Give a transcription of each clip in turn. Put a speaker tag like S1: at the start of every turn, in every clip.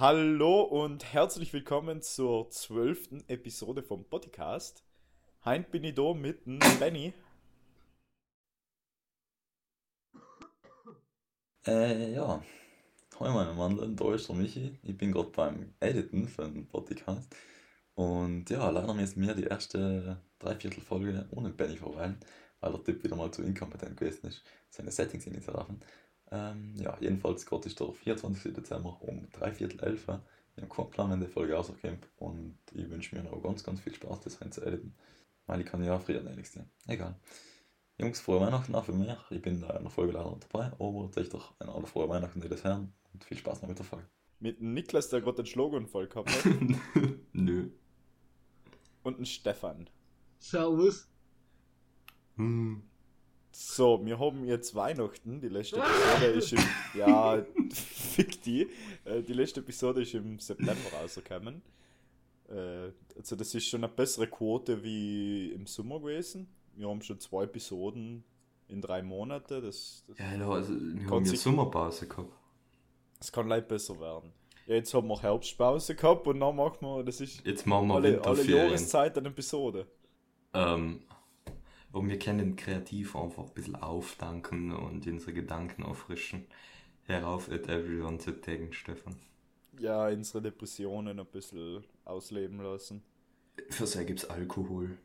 S1: Hallo und herzlich willkommen zur zwölften Episode vom Podcast. Heint bin ich da mit dem Benny.
S2: Äh, ja. Hallo meine Mandeln, da ist der Michi. Ich bin gerade beim Editen für den Podcast. Und ja, leider müssen wir die erste Dreiviertelfolge ohne Benny verweilen, weil der Typ wieder mal zu inkompetent gewesen ist, seine Settings in zu raffen. Ähm, ja, jedenfalls Gott ist der 24. Dezember um dreiviertel elf. Wir haben keinen Plan, wenn die Folge rauskommt. Und ich wünsche mir noch ganz, ganz viel Spaß, das rein zu editen. Weil ich kann ja früher sehen. Egal. Jungs, frohe Weihnachten auch für mich. Ich bin da in der Folge leider dabei, aber euch doch eine alle frohe Weihnachten, die das hören. Und viel Spaß noch mit der Folge.
S1: Mit Niklas, der gerade den Schlaganfall gehabt hat.
S2: Nö.
S1: Und ein Stefan.
S3: Servus.
S2: Hm.
S1: So, wir haben jetzt Weihnachten. Die letzte Episode ist im. Ja, fick die. Äh, Die letzte Episode ist im September rausgekommen. Äh, Also, das ist schon eine bessere Quote wie im Sommer gewesen. Wir haben schon zwei Episoden in drei Monaten. Das, das,
S2: Ja, also wir haben ja Sommerpause gehabt.
S1: das kann leicht besser werden. Ja, jetzt haben wir Herbstpause gehabt und dann machen wir. Das ist
S2: Jetzt machen wir
S1: alle, alle
S2: Winterferien.
S1: Jahreszeit eine Episode.
S2: Ähm, und wir können kreativ einfach ein bisschen aufdanken und unsere Gedanken auffrischen. Herauf at everyone zu taggen, Stefan.
S1: Ja, unsere Depressionen ein bisschen ausleben lassen.
S2: Für sehr gibt's Alkohol.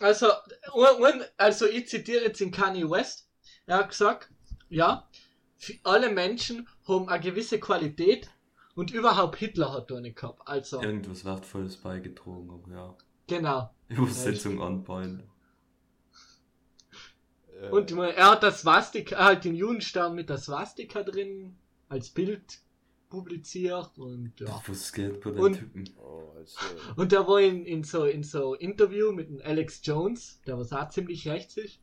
S3: Also, und, und, also ich zitiere jetzt den Kanye West. Er hat gesagt, ja, für alle Menschen haben eine gewisse Qualität und überhaupt Hitler hat da nicht gehabt. Also,
S2: Irgendwas Wertvolles beigetragen, aber ja.
S3: genau.
S2: Übersetzung anpeilen.
S1: Äh,
S3: Und er hat das Swastika, er hat den Judenstern mit der Swastika drin als Bild publiziert und ja.
S2: Was geht bei den
S3: Und-
S2: Typen?
S1: oh, also,
S3: Und der war in, in so in so Interview mit dem Alex Jones, der was auch ziemlich rechts ist.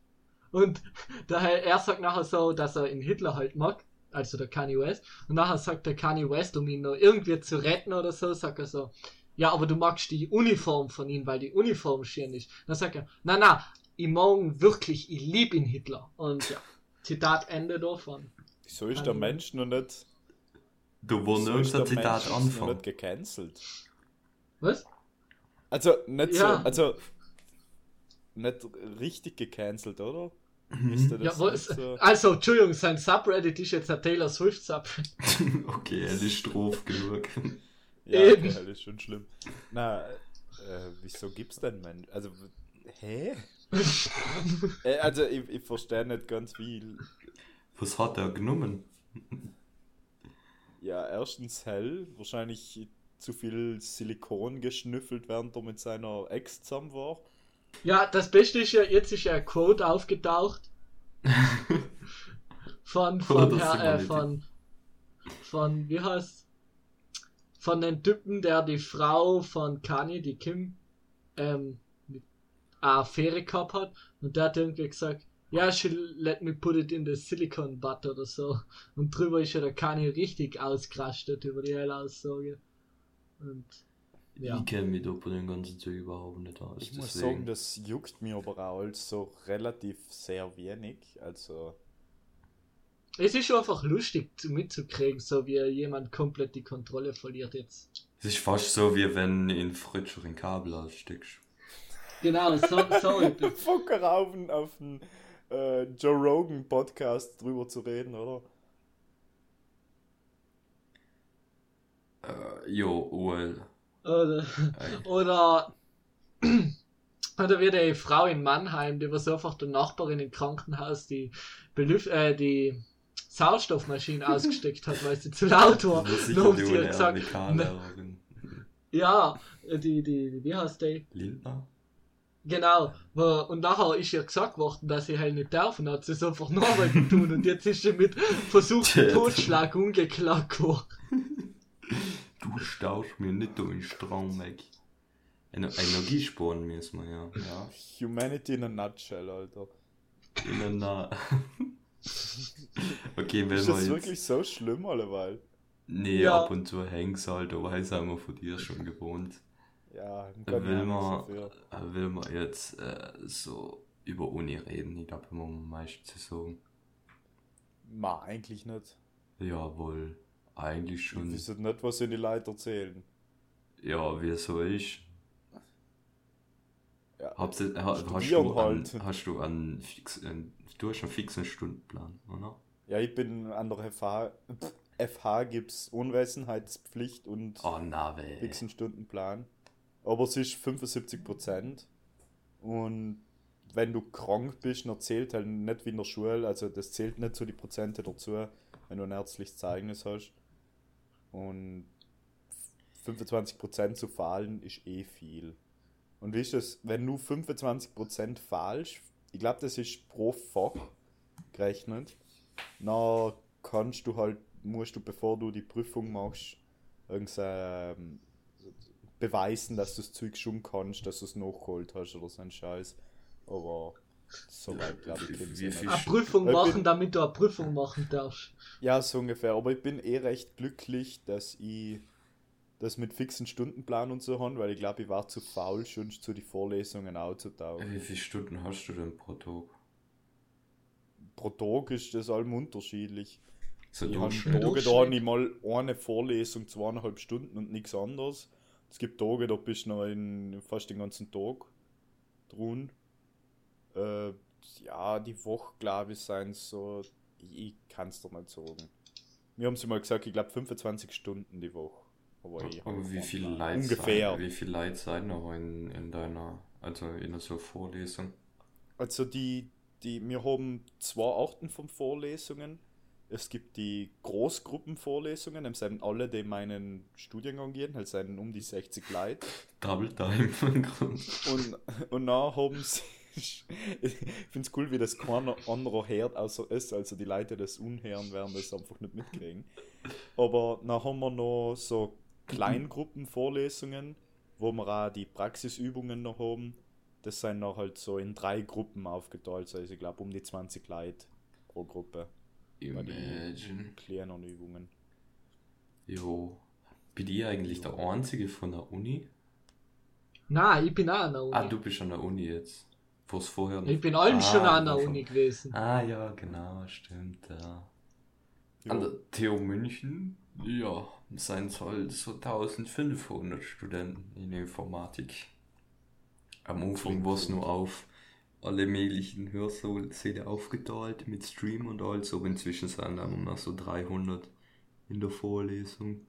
S3: Und daher, er sagt nachher so, dass er in Hitler halt mag, also der Kanye West. Und nachher sagt der Kanye West, um ihn noch irgendwie zu retten oder so, sagt er so, ja, aber du magst die Uniform von ihm, weil die Uniform schön ist. Dann sagt er, na na, ich mag wirklich, ich lieb ihn Hitler. Und ja, Zitat Ende davon.
S1: wieso ist der
S3: Hallo.
S1: Mensch noch nicht.
S2: Du
S1: wieso
S2: nirgends ein Zitat
S1: Mensch
S2: anfangen.
S1: nicht gecancelt?
S3: Was?
S1: Also, nicht
S3: Ja.
S1: so. Also, nicht richtig gecancelt, oder?
S2: Mhm.
S3: Ja,
S1: so?
S3: also, Entschuldigung, sein Subreddit ist jetzt ein Taylor Swift Subreddit.
S2: okay, er ist Stroph genug.
S1: Ja,
S3: Eben.
S1: okay, das ist schon schlimm. Na, äh, wieso gibt's denn Mensch? Also, hä? äh, also, ich, ich verstehe nicht ganz viel.
S2: Was hat er genommen?
S1: Ja, erstens hell, wahrscheinlich zu viel Silikon geschnüffelt, während er mit seiner Ex zusammen war.
S3: Ja, das Beste ist ja, jetzt ist ja ein Quote aufgetaucht von, von,
S2: das
S3: Herr, äh, von, von, wie heißt, von den Typen, der die Frau von Kanye, die Kim, ähm, eine Affäre gehabt hat und der hat irgendwie gesagt, ja, she let me put it in the silicon butt oder so. Und drüber ist ja der Kanye richtig ausgerastet über die helle Aussage. Und, ja.
S2: Ich kenne mich da bei den ganzen Zeug überhaupt nicht aus.
S1: Ich muss
S2: deswegen.
S1: sagen, das juckt mir aber auch so relativ sehr wenig. Also,
S3: Es ist einfach lustig zu- mitzukriegen, so wie jemand komplett die Kontrolle verliert jetzt.
S2: Es ist fast so, wie wenn in Fritscher ein Kabel aussteckst.
S3: Genau, so, so etwas.
S1: Fucker auf den, auf den äh, Joe Rogan Podcast drüber zu reden, oder?
S2: Äh, jo, well.
S3: Oder, oder, oder wie die Frau in Mannheim, die war so einfach der Nachbarin im Krankenhaus, die Belüft äh, die Sauerstoffmaschine ausgesteckt hat, weil sie zu laut war.
S2: Die
S3: sie gesagt,
S2: Unikallerin.
S3: ja, die, die, wie heißt die?
S2: Lindner?
S3: Genau, wo- und nachher ist ihr gesagt worden, dass sie halt nicht darf und hat sie es einfach nochmal getan und jetzt ist sie mit versuchten. Totschlag umgeklagt worden.
S2: Du stausch mir nicht den Strom weg. Ener Energie sparen müssen wir, ja.
S1: Ja, Humanity in a nutshell, Alter.
S2: In einer. okay, wenn
S1: Ist
S2: wir
S1: das
S2: jetzt.
S1: wirklich so schlimm, alleweil?
S2: Nee,
S3: Ja.
S2: ab und zu hängst halt, aber haben wir von dir schon gewohnt.
S1: Ja,
S2: will man, will man jetzt äh, so über Uni reden. Ich glaube, immer am meisten zu sagen.
S1: Ma, eigentlich nicht.
S2: Jawohl. Eigentlich
S1: Ich
S2: schon.
S1: weiß nicht, was in die Leute erzählen.
S2: Ja, wie soll ich?
S1: Ja.
S2: Hab's, ha, hast, du
S1: halt.
S2: an, hast du einen fix, einen, du hast einen fixen Stundenplan, oder?
S1: Ja, ich bin an der FH. FH gibt es Unwesenheitspflicht und
S2: Oh, na
S1: fixen Stundenplan. Aber es ist 75%. Und wenn du krank bist, dann zählt halt nicht wie in der Schule. Also das zählt nicht so die Prozente dazu, wenn du ein ärztliches Zeugnis hast. Und 25% zu fahlen ist eh viel. Und wie ist das, wenn du 25% fahlst, ich glaube, das ist pro Fach gerechnet, dann kannst du halt, musst du, bevor du die Prüfung machst, irgendein, ähm, beweisen, dass du das Zeug schon kannst, dass du es nachgeholt hast oder so ein Scheiß. Aber so weit, glaube ich,
S2: Wie-
S1: kommt's
S2: wie
S1: nicht.
S2: viel-
S3: Eine Prüfung
S1: Ich
S3: machen,
S1: bin-
S3: damit du eine Prüfung machen darfst.
S1: Ja, so ungefähr. Aber ich bin eh recht glücklich, dass ich das mit fixen Stundenplan und so habe, weil ich glaube, ich war zu faul, schon zu die Vorlesungen aufzutauchen.
S2: Wie viele Stunden hast du denn pro Tag?
S1: Pro Tag ist das allem unterschiedlich.
S2: So
S1: Ich habe. Tage, da ich mal eine Vorlesung, zweieinhalb Stunden und nichts anderes. Es gibt Tage, da bist du noch in, fast den ganzen Tag drin. Äh, ja, die Woche, glaube ich, seien so, ich kann es dir nicht sagen. Wir haben sie mal gesagt, ich glaube 25 Stunden die Woche. Aber,
S2: Aber wie
S1: Plan.
S2: Leute
S1: Ungefähr.
S2: Sein, wie viele Leute seid noch in, in deiner, also in so Vorlesung?
S1: Also die, die, wir haben zwei Arten von Vorlesungen. Es gibt die Großgruppenvorlesungen, das sind alle, die meinen Studiengang gehen, halt sind um die 60 Leute.
S2: Double Time im Grunde.
S1: Und, und dann haben sie. Ich finde es cool, wie das keiner anderer hört, außer es. Also die Leute, die das unhören, werden das einfach nicht mitkriegen. Aber dann haben wir noch so Kleingruppenvorlesungen, wo wir auch die Praxisübungen noch haben. Das sind noch halt so in drei Gruppen aufgeteilt. Also ich glaube um die 20 Leute pro Gruppe.
S2: Imagine.
S1: Kleinen Übungen.
S2: Jo. Bin ich eigentlich der Einzige von der Uni?
S3: Na, ich bin auch an der Uni.
S2: Ah, du bist an der Uni jetzt. Wo's vorher noch-
S3: ich bin allem
S2: Ah,
S3: schon an der Uni gewesen.
S2: Ah, ja, genau, stimmt, ja. An der TU München, ja, seien es halt so 1500 Studenten in Informatik. Am Anfang war es nur auf alle möglichen Hörsäle aufgeteilt mit Stream und alles, aber inzwischen sind nur noch so 300 in der Vorlesung.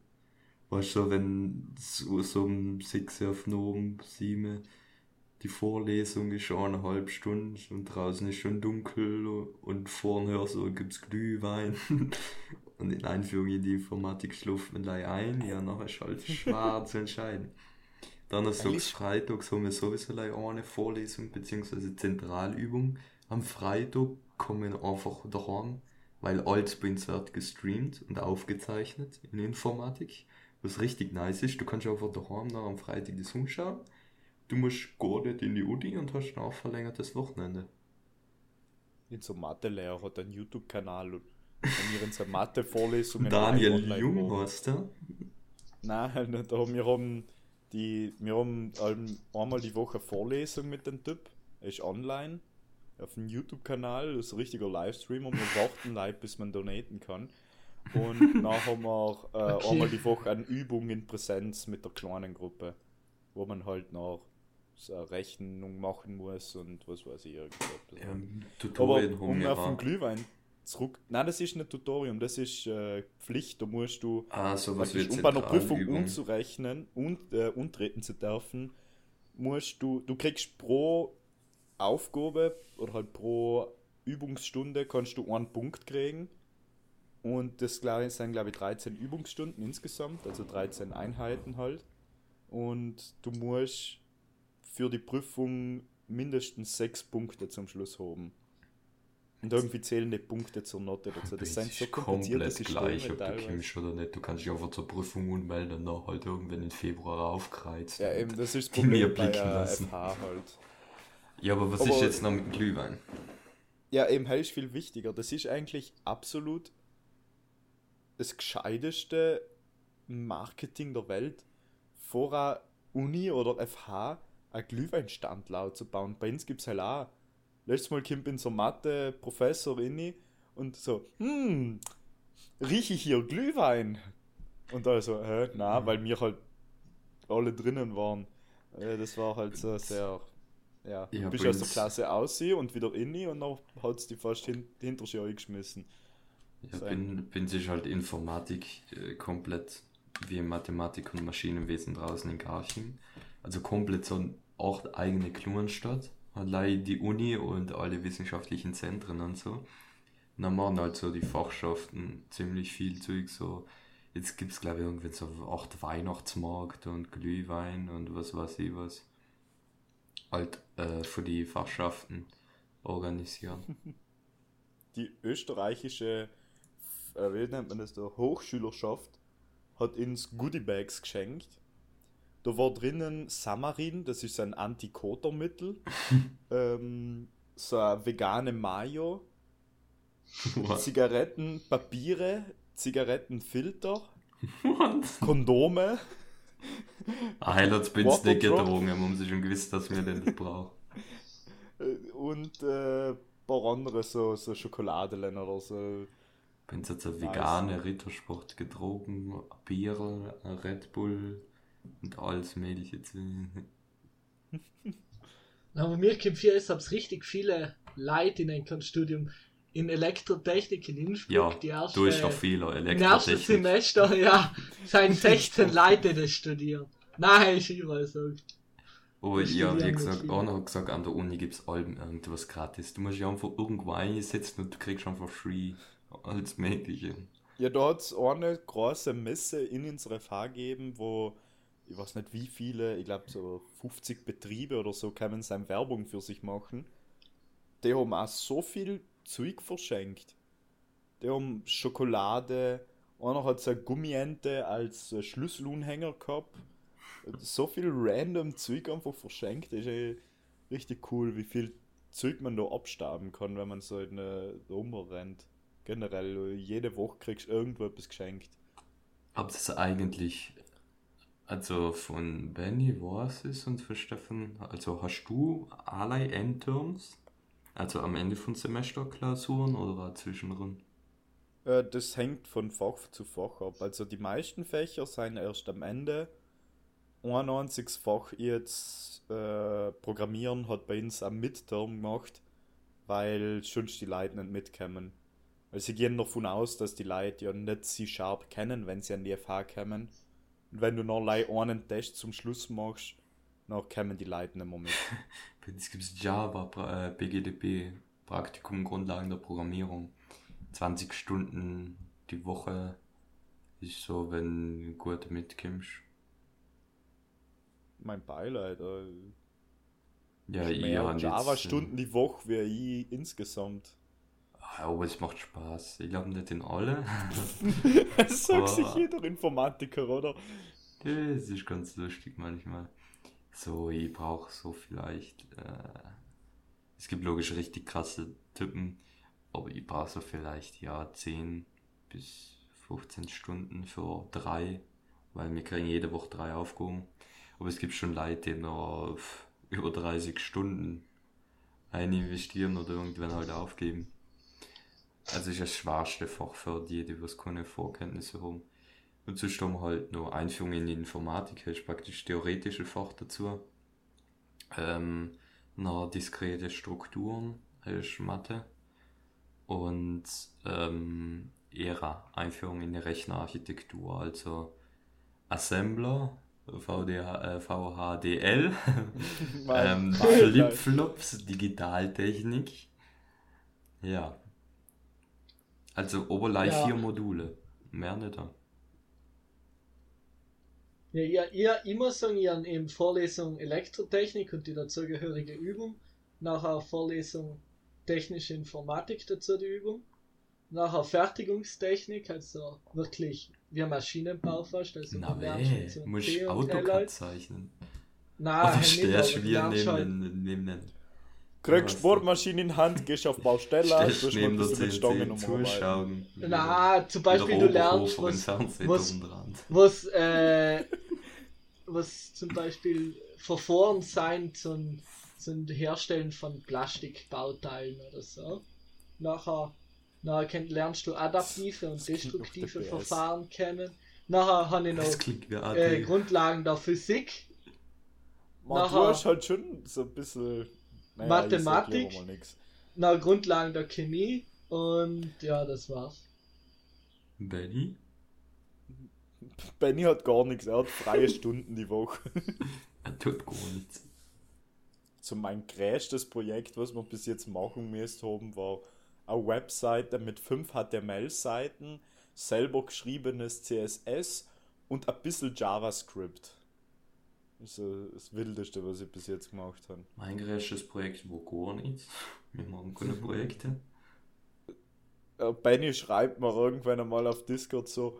S2: Weißt du, wenn so, so um 6 auf oben, 7 die Vorlesung ist eineinhalb Stunden und draußen ist schon dunkel und vorn Hörsaal gibt es Glühwein. Und in Einführung in die Informatik schläft man gleich ein, ja, nachher ist halt schwer zu entscheiden. Donnerstags, Freitags haben wir sowieso eine Vorlesung bzw. Zentralübung. Am Freitag kommen wir einfach daheim, weil uns wird gestreamt und aufgezeichnet in Informatik. Was richtig nice ist, du kannst einfach daheim noch am Freitag die Sonne schauen. Du musst gar nicht in die Uni und hast dann auch verlängertes Wochenende.
S1: Unser Mathelehrer hat einen YouTube-Kanal und wenn wir unsere Mathe-Vorlesungen
S2: Daniel Jung
S1: haben-
S2: heißt der.
S1: Nein, nicht. Aber wir haben, die, wir haben ein- einmal die Woche eine Vorlesung mit dem Typ. Er ist online auf dem YouTube-Kanal, das ist ein richtiger Livestream und wir warten live, bis man donaten kann. Und dann haben wir äh,
S3: Okay.
S1: einmal die Woche eine Übung in Präsenz mit der kleinen Gruppe, wo man halt noch so eine Rechnung machen muss und was weiß ich. irgendwas.
S2: Ja,
S1: Aber
S2: Tutorien
S1: um auf den
S2: auch.
S1: Glühwein zurück. Nein, das ist nicht Tutorium, das ist äh, Pflicht. Da musst du
S2: Ah, sowas
S1: praktisch, um bei einer Prüfung
S2: Zentralübung.
S1: umzurechnen und äh, untreten zu dürfen, musst du, du kriegst pro Aufgabe oder halt pro Übungsstunde kannst du einen Punkt kriegen. Und das sind, glaube ich, 13 Übungsstunden insgesamt, also 13 Einheiten halt. Und du musst für die Prüfung mindestens 6 Punkte zum Schluss haben. Und irgendwie zählen die Punkte zur Note dazu. Das sind so
S2: komplett gleich,
S1: Systeme
S2: ob du
S1: teilweise.
S2: kommst oder nicht. Du kannst dich einfach zur Prüfung anmelden und dann halt irgendwann im Februar aufkreizt.
S1: Ja, eben, das ist das Problem bei äh,
S2: lassen.
S1: FH halt.
S2: Ja, aber was
S1: Aber-
S2: ist jetzt noch mit dem Glühwein?
S1: Ja, eben, halt ist viel wichtiger. Das ist eigentlich absolut das gescheiteste Marketing der Welt, vor einer Uni oder FH einen Glühweinstand laut zu bauen. Bei uns gibt es halt auch. Letztes Mal kommt unser Mathe-Professor rein und so, hm, rieche ich hier Glühwein? Und da so, hä, na, weil wir halt alle drinnen waren. Äh, das war halt so sehr, ja,
S2: Ja,
S1: bist aus der Klasse aussehen und wieder inni und dann hat es die fast hin, hinter sich eingeschmissen.
S2: Ja,
S1: So
S2: bin, bin sich halt Informatik äh, komplett wie Mathematik und Maschinenwesen draußen in Garching. Also komplett so eine Ort eigene Klunstadt. Allein die Uni und alle wissenschaftlichen Zentren und so. Und dann machen halt so die Fachschaften ziemlich viel Zeug. So, jetzt gibt es glaube ich irgendwie so acht Weihnachtsmarkt und Glühwein und was weiß ich was. Halt äh, für die Fachschaften organisieren.
S1: Die österreichische, äh, wie nennt man das da, Hochschülerschaft hat uns Goodiebags geschenkt. Da war drinnen Samarin, das ist ein Antikotermittel, ähm, so eine vegane Mayo, Zigarettenpapiere, Zigarettenfilter, Kondome.
S2: Heil hat's bin nicht
S1: Waterdrop.
S2: gedrungen, man muss schon gewusst, dass wir den nicht brauchen.
S1: äh, und äh, ein paar andere so, so Schokoladelen oder so.
S2: Bin jetzt so vegane Rittersport gedrogen, Bier, Red Bull und alles mögliche. zu-
S3: Aber mir kommt hier ist, hab's richtig viele Leute in ein Studium in Elektrotechnik in Innsbruck.
S2: Ja,
S3: die erste,
S2: du ist doch vieler
S3: Im ersten
S2: Elektrotechnik.
S3: Semester, ja, sein 16 Leute, die studieren. Nein, ist überall so.
S2: Oh,
S3: Ich
S2: ja, wie gesagt, einer hat gesagt, an der Uni gibt's allem irgendwas gratis. Du musst dich einfach irgendwo einsetzen und du kriegst einfach free alles Mögliche.
S1: Ja, da hat es eine große Messe in unserer FH gegeben, wo ich weiß nicht wie viele, ich glaube so 50 Betriebe oder so, können seine Werbung für sich machen. Die haben auch so viel Zeug verschenkt. Die haben Schokolade, einer hat so eine Gummiente als äh, Schlüsselunhänger gehabt. So viel random Zeug einfach verschenkt, ist richtig cool, wie viel Zeug man da abstauben kann, wenn man so in äh, rumrennt. Generell, jede Woche kriegst du irgendwo etwas geschenkt.
S2: Das ist eigentlich, also von Benny was ist und von Steffen, also hast du alle Endterms? Also am Ende von Semesterklausuren oder zwischendrin?
S1: Äh, das hängt von Fach zu Fach ab. Also die meisten Fächer sind erst am Ende. Ein einziges Fach jetzt äh, Programmieren hat bei uns am Midterm gemacht, weil sonst die Leute nicht mitkommen. Weil sie gehen davon aus, dass die Leute ja nicht sie sharp kennen, wenn sie an die FH kommen. Und wenn du noch einen Test zum Schluss machst, dann kommen die Leute nicht mehr mit.
S2: Bei uns gibt es Java, äh, BGDP, Praktikum Grundlagen der Programmierung. 20 Stunden die Woche ist so, wenn du gut mitkommst.
S1: Mein Beileid. Äh,
S2: Ja, und jetzt,
S1: Java-Stunden die Woche wie ich insgesamt.
S2: Aber es macht Spaß. Ich glaube nicht in alle.
S1: Das sagt sich jeder Informatiker, oder?
S2: Das ist ganz lustig manchmal. So, ich brauche so vielleicht. Äh, es gibt logisch richtig krasse Typen, aber ich brauche so vielleicht ja 10 bis 15 Stunden für drei, weil wir kriegen jede Woche drei Aufgaben. Aber es gibt schon Leute, die noch auf über 30 Stunden ein investieren oder irgendwann halt aufgeben. Also ist das schwerste Fach für die, die was keine Vorkenntnisse haben. Und sonst haben halt noch Einführung in die Informatik, das ist praktisch theoretische Fach dazu. Ähm, noch diskrete Strukturen, das ist Mathe. Und ähm, ERA, Einführung in die Rechnerarchitektur, also Assembler, VDH, äh, VHDL, ähm. Flipflops, Digitaltechnik. Ja. Also Oberlei
S3: Ja.
S2: vier Module. Mehr nicht. da.
S3: Ja, ihr, ihr immer sagen, ihr habt eben Vorlesung Elektrotechnik und die dazugehörige Übung. Nachher Vorlesung Technische Informatik dazu die Übung. Nachher Fertigungstechnik, also wirklich wie Maschinenbau fast. Also
S2: Na
S3: C und L
S2: AutoCAD zeichnen.
S3: Nein, aber
S2: du
S3: du
S2: wie
S3: lernst halt,
S2: neben, neben den
S1: Kriegst
S2: Was?
S1: Bohrmaschine in Hand, gehst auf Baustelle, tust mal
S2: neben
S1: ein
S2: der
S1: bisschen mit Stangen
S2: zuschauen.
S3: Na, zum Beispiel du lernst, was, was- was, äh, was zum Beispiel Verfahren sein zum, zum Herstellen von Plastikbauteilen oder so. Nachher, nachher lernst du adaptive und destruktive. Verfahren kennen. Nachher habe ich noch äh, Grundlagen der Physik.
S1: Man, du
S3: Nachher-
S1: hast halt schon so ein bisschen.
S3: Mathematik.
S1: Mal nix.
S3: Nach Grundlagen der Chemie. Und ja, das war's.
S2: Benny?
S1: Benny hat gar nichts, er hat freie Stunden die Woche.
S2: Er tut gar nichts.
S1: So mein größtes Projekt, was wir bis jetzt machen müssen haben, war eine Webseite mit fünf HTML-Seiten, selber geschriebenes CSS und ein bisschen JavaScript. Das ist so das Wildeste, was ich bis jetzt gemacht habe.
S2: Mein größtes Projekt war gar nichts. Wir machen keine Projekte.
S1: Äh, Benny schreibt mir irgendwann einmal auf Discord so,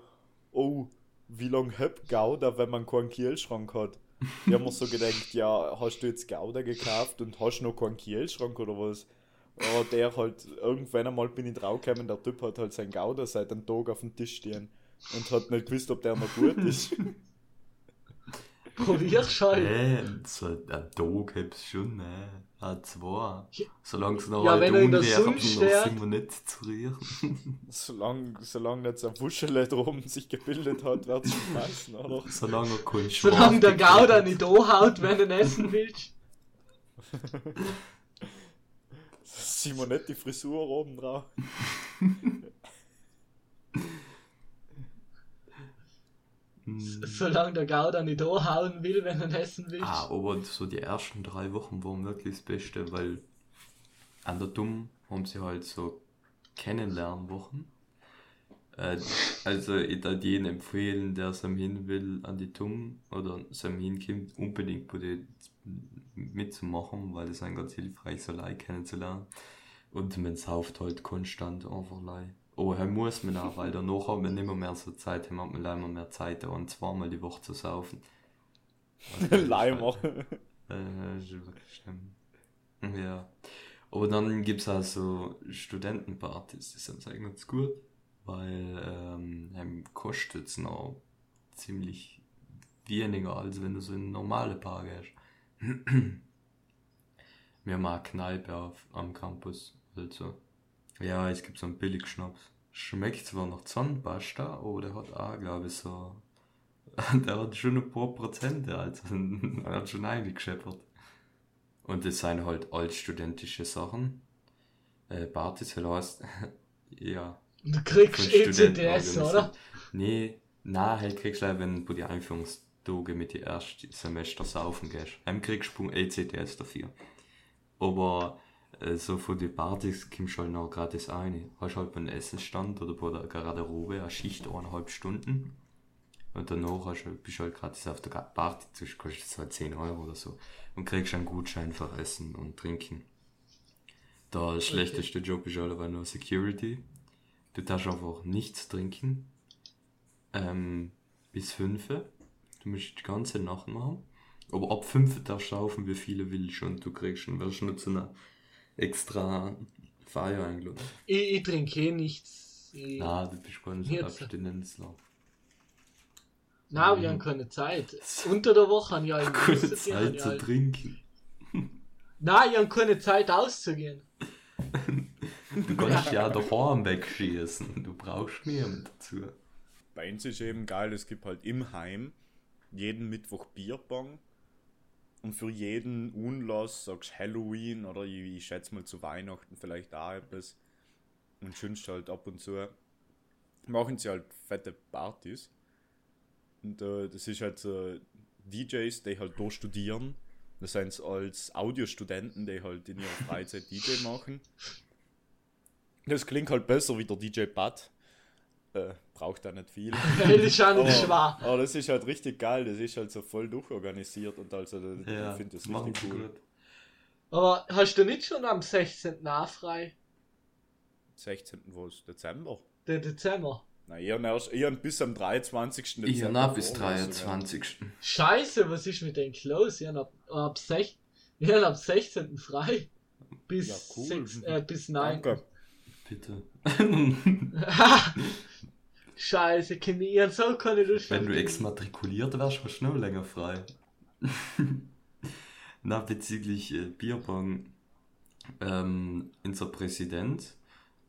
S1: oh, wie lange hab Gouda, wenn man keinen Kielschrank hat? Ich hab mir so gedacht, ja, hast du jetzt Gouda gekauft und hast noch keinen Kielschrank oder was? Ja, der halt, irgendwann einmal bin ich draufgekommen, der Typ hat halt sein Gouda seit einem Tag auf dem Tisch stehen und hat nicht gewusst, ob der noch gut ist.
S3: Probier's halt.
S2: Äh, so ein Tag hab's schon, ne? Ein, zwei.
S3: Ja.
S2: Solange es noch
S3: Ja,
S2: halt
S3: wenn er in der Sonne steht.
S2: sind wir nicht zu rühren.
S1: solange, solange nicht so ein Wuschele drum sich gebildet hat, wird's schon passen, oder?
S2: Solange er kein
S3: Solange der
S2: Schwarz
S3: Gouda nicht anhaut, wenn du ihn essen willst.
S1: Simonetti Frisur oben drauf.
S2: Hm.
S3: Solange der Gouda nicht anhauen will, wenn ihn essen willst.
S2: Ah, aber so die ersten drei Wochen waren wirklich das Beste, weil an der Dumm haben sie halt so Kennenlernwochen. Äh, also ich würde jeden empfehlen, der sam hin will an die Dumm oder sam hinkommt, unbedingt bei die mitzumachen, weil es ein ganz hilfreich so Leute kennenzulernen. Und man sauft halt konstant einfach Leute. Er muss man auch, weil danach haben wir nicht mehr, mehr so Zeit, haben wir leider mehr Zeit, und zweimal die Woche zu saufen. Ist
S1: Leimer.
S2: äh. Ja. Aber dann gibt es auch so Studentenpartys, das ist eigentlich ganz gut, weil ähm, kostet es noch ziemlich weniger, als wenn du so in eine normale Bar gehst. Wir haben auch eine Kneipe auf, am Campus, also. Ja, es gibt so einen Billigschnaps. Schmeckt zwar nach Zahnpasta, aber der hat auch, glaube ich, so. Der hat schon ein paar Prozente, also er hat schon eingescheppert. Und das sind halt altstudentische Sachen. Äh, Partys, heißt, ja.
S3: Du kriegst ECTS, oder?
S2: Nee, na, halt kriegst du leider, wenn du die Einführungstage mit die ersten Semester saufen gehst. Dann kriegst du ECTS dafür. Aber so von den Partys kommst du halt noch gratis rein. Hast halt beim Essensstand oder bei der Garderobe eine Schicht eineinhalb Stunden. Und danach hast du, bist du halt gratis auf der Party, das kostet es halt 10 Euro oder so. Und kriegst einen Gutschein für Essen und Trinken. Der schlechteste Job ist halt aber nur Security. Du darfst einfach nichts trinken. Ähm, bis 5. Du musst die ganze Nacht machen. Aber ab 5 darfst du saufen, wie viele willst und du kriegst zu einer extra Feier eingeladen.
S3: Ich, ich trinke eh nichts. Ich,
S2: Na, du bist gar nicht so
S3: Jetzt.
S2: Abstinenzler.
S3: Nein, wir haben keine Zeit. Unter der Woche haben ja
S2: Keine
S3: haben
S2: Zeit zu trinken.
S3: Nein, ich habe keine Zeit auszugehen.
S2: Du kannst ja daheim wegschießen. Du brauchst niemanden dazu.
S1: Bei uns ist eben geil, es gibt halt im Heim jeden Mittwoch Bierbong. Und für jeden Unlass sagst Halloween oder ich, ich schätze mal zu Weihnachten vielleicht auch etwas. Und schönst halt ab und zu machen sie halt fette Partys. Und äh, das ist halt so DJs, die halt da studieren. Das sind als Audiostudenten, die halt in ihrer Freizeit DJ machen. Das klingt halt besser wie der DJ Pat. Äh, braucht da nicht viel.
S3: Das ist auch nicht schwer.
S1: Aber das ist halt richtig geil, das ist halt so voll durchorganisiert und also
S2: Ja,
S1: ich finde das richtig cool.
S2: gut.
S3: Aber hast du nicht schon am 16. auch frei?
S1: 16. was? Dezember?
S3: Den Dezember.
S1: Na, ich habe erst ich hab bis am 23.
S2: Ich habe noch bis
S1: Vorlesungen.
S2: 23.
S3: Scheiße, was ist mit den Close? Ich hab ab, ab, sech, ich hab ab 16. frei. Bis,
S1: Ja, cool.
S3: sechs, äh, bis 9.
S1: Danke.
S2: Bitte.
S3: Scheiße, Chemie, ich hab so keine Lust
S2: Wenn du exmatrikuliert wärst, hast du noch länger frei. Na, bezüglich äh, Bierbong. Ähm, unser Präsident,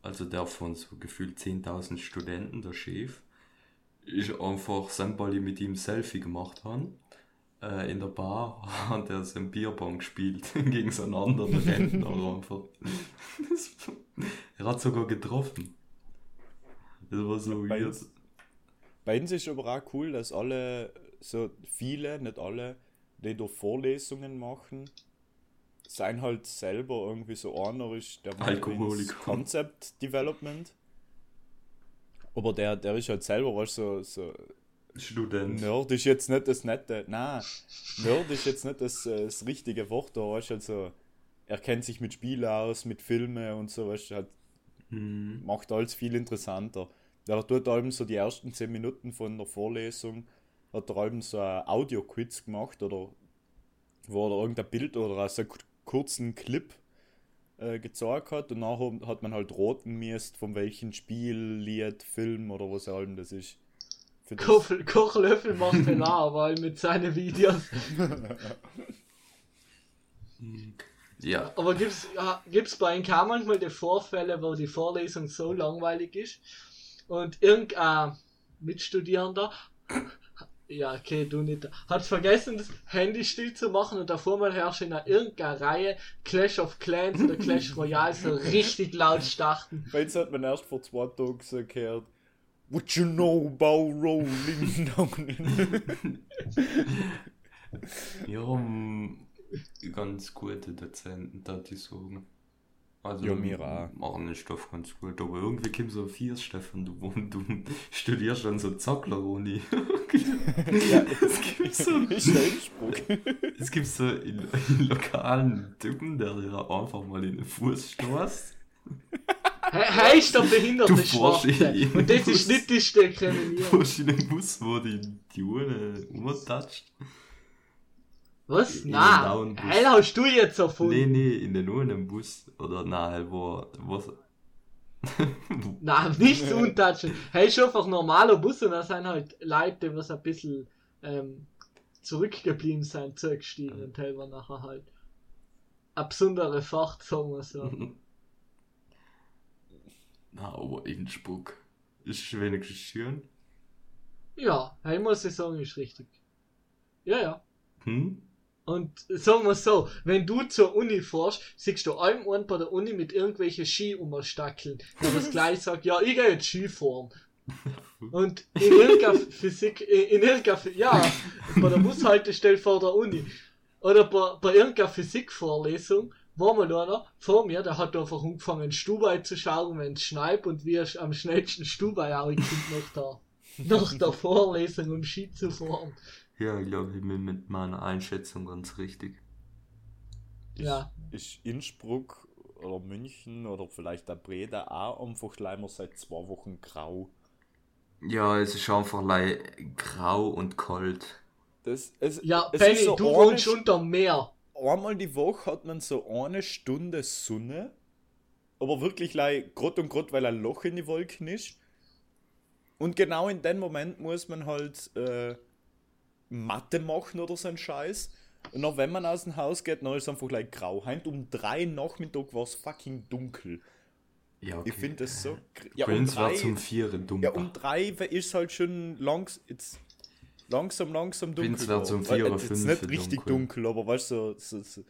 S2: also der von so gefühlt 10.000 Studenten, der Chef, ich einfach Sandball mit ihm Selfie gemacht habe. Äh, in der Bar hat er sein Bierbong gespielt gegen seinen anderen Rentner einfach. er hat sogar getroffen. Das war so
S1: Bei
S2: weird.
S1: uns- Bei uns ist aber auch cool, dass alle, so viele, nicht alle, die da Vorlesungen machen, sein halt selber irgendwie so einer ist, der macht Concept Development. Aber der, der ist halt selber, weißt du, so, so
S2: Student.
S1: Nerd ist jetzt nicht das nette, nein, Nerd ist jetzt nicht das, äh, das richtige Wort, da weißt du, also, er kennt sich mit Spielen aus, mit Filmen und so, weißt du, halt,
S2: Hm.
S1: macht alles viel interessanter. Der tut allem so die ersten 10 Minuten von der Vorlesung, hat er allem so ein Audio-Quiz gemacht oder wo er irgendein Bild oder so einen kurzen Clip äh, gezeigt hat und nachher hat man halt roten müsst, von welchem Spiel, Lied, Film oder was allem das ist. Für das-
S3: Koch, Kochlöffel macht den auch, weil mit seinen Videos.
S2: Ja,
S3: Aber gibt's, ja, gibt's bei Ihnen manchmal die Vorfälle, wo die Vorlesung so langweilig ist und irgendein Mitstudierender, ja, okay, du nicht, hat vergessen, das Handy still zu machen und davor mal herrscht in einer irgendeiner Reihe Clash of Clans oder Clash Royale so richtig laut starten.
S1: Weil jetzt hat man erst vor zwei Tagen so gehört, What you know about rolling down in
S2: wir haben ganz gute Dozenten, da die sagen. Also,
S1: Ja, mir auch.
S2: machen den Stoff ganz gut, aber irgendwie kommt so viel, Stefan, du, du studierst an so Zockler-Uni.
S1: Ja,
S2: es gibt so,
S1: Innsbruck.
S2: es gibt so in, in lokalen Typen, der dir einfach mal in den Fuß stoßt.
S3: Ist der behinderte
S2: Du.
S3: Schwarze. Und das ist nicht diskriminierend.
S2: Fast in den Bus, wo die die Urne umtatscht.
S3: Was?
S2: In den
S3: Na,
S2: blauen Bus.
S3: hell hast du jetzt erfunden.
S2: Nee, nee, in den Urnenbus. Oder nein, wo. wo
S3: Na, nicht zu untatschen. Hey, ist einfach normaler Bus und da sind halt Leute, die was ein bisschen ähm, zurückgeblieben sind, zurückgestiegen und teilweise nachher halt eine besondere Fahrt, sagen wir so.
S2: Na, aber Innsbruck. Ist wenigstens schön.
S3: Ja, hey, muss ich sagen, ist richtig. Ja, ja.
S2: Hm?
S3: Und sagen wir so, wenn du zur Uni fährst, siehst du allem einen bei der Uni mit irgendwelchen Ski umstackeln, der was gleich sagt, ja, ich gehe jetzt Skifahren. Und in irgendeiner Physik, in, in irgendeiner, ja, bei der Bushaltestelle vor der Uni. Oder bei, bei irgendeiner Physikvorlesung war mal einer vor mir, der hat einfach angefangen, Stubai zu schauen, wenn es schneit und wie er am schnellsten Stubai kommt nach der, nach der Vorlesung, um Ski zu fahren.
S2: Ja, ich glaube, ich bin mit meiner Einschätzung ganz richtig.
S3: Ja.
S1: Ist Innsbruck oder München oder vielleicht der Breda auch einfach leider seit zwei Wochen grau.
S2: Ja, es ist einfach lei- grau und kalt.
S1: Das, es,
S3: Ja,
S1: es
S3: Penny,
S1: ist so
S3: du wohnst
S1: St-
S3: unter Meer.
S1: Einmal die Woche hat man so eine Stunde Sonne, aber wirklich grad und grad, weil ein Loch in die Wolken ist. Und genau in dem Moment muss man halt äh, Mathe machen oder so ein Scheiß. Und auch wenn man aus dem Haus geht, dann ist es einfach gleich grau. Heint um drei Nachmittag war es fucking dunkel.
S2: Ja, okay.
S1: Ich finde das so. Ja,
S2: Bei
S1: um
S2: uns war
S1: drei,
S2: zum Vieren dunkel.
S1: ja, um drei ist halt schon langs, jetzt langsam, langsam dunkel.
S2: Bin's war zum vier oder
S1: jetzt ist
S2: fünf
S1: nicht richtig
S2: dunkel.
S1: dunkel, aber weißt du, so, so, so,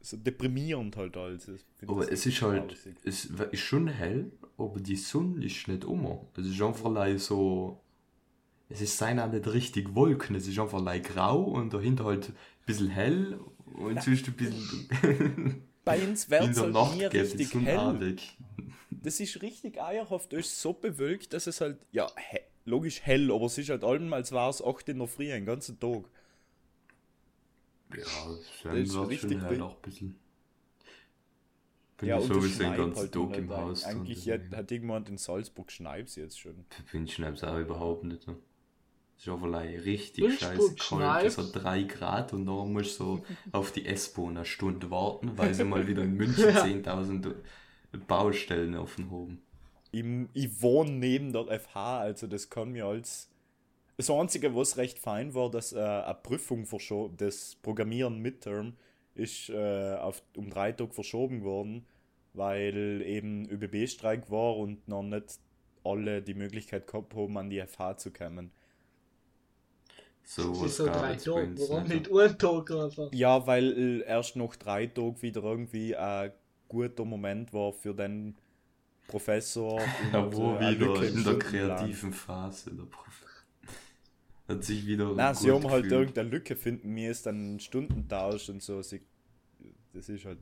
S1: so deprimierend halt alles.
S2: Aber es ist halt, es ist schon hell, aber die Sonne ist nicht immer. Es ist einfach so, es ist sein auch nicht richtig Wolken, es ist einfach like grau und dahinter halt ein bisschen hell und sonst ein bisschen
S1: Bei uns wird es
S2: der
S1: halt nie richtig hell. Das ist richtig eierhaft, es ist so bewölkt, dass es halt, ja, he logisch hell, aber es ist halt allem, als war es 8 in der Früh, den ganzen Tag.
S2: Ja,
S1: Das ist richtig be-
S2: auch ein bisschen. Bin
S1: ja,
S2: ich
S1: es
S2: sowieso den ganzen
S1: halt
S2: Tag im Haus.
S1: Eigentlich hat, hat irgendjemand in Salzburg Schneibs jetzt schon.
S2: Bin ich schneid's auch überhaupt nicht. so. Es ist like richtig
S3: Innsbruck
S2: scheiße kalt. Hat 3 Grad und dann musst du so auf die S-Bahn eine Stunde warten, weil sie mal wieder in München 10.000 Baustellen offen haben.
S1: Ich, ich wohne neben der FH, also das kann mir als. Das Einzige, was recht fein war, dass äh, eine Prüfung verschoben, das Programmieren Midterm ist äh, auf, um drei Tage verschoben worden, weil eben ÖBB-Streik war und noch nicht alle die Möglichkeit gehabt haben, an die FH zu kommen.
S2: So was gab
S3: drei Tage? Warum
S2: nicht.
S3: einen Tag einfach?
S1: Ja, weil erst nach drei Tagen wieder irgendwie ein guter Moment war für den Professor.
S2: Ja,
S1: und,
S2: wo
S1: äh,
S2: wieder in der kreativen Phase. Der Prof. Hat sich wieder.
S1: Na, sie haben halt
S2: gefühlt.
S1: irgendeine Lücke finden, mir ist dann ein Stundentausch und so. Sie, das ist halt.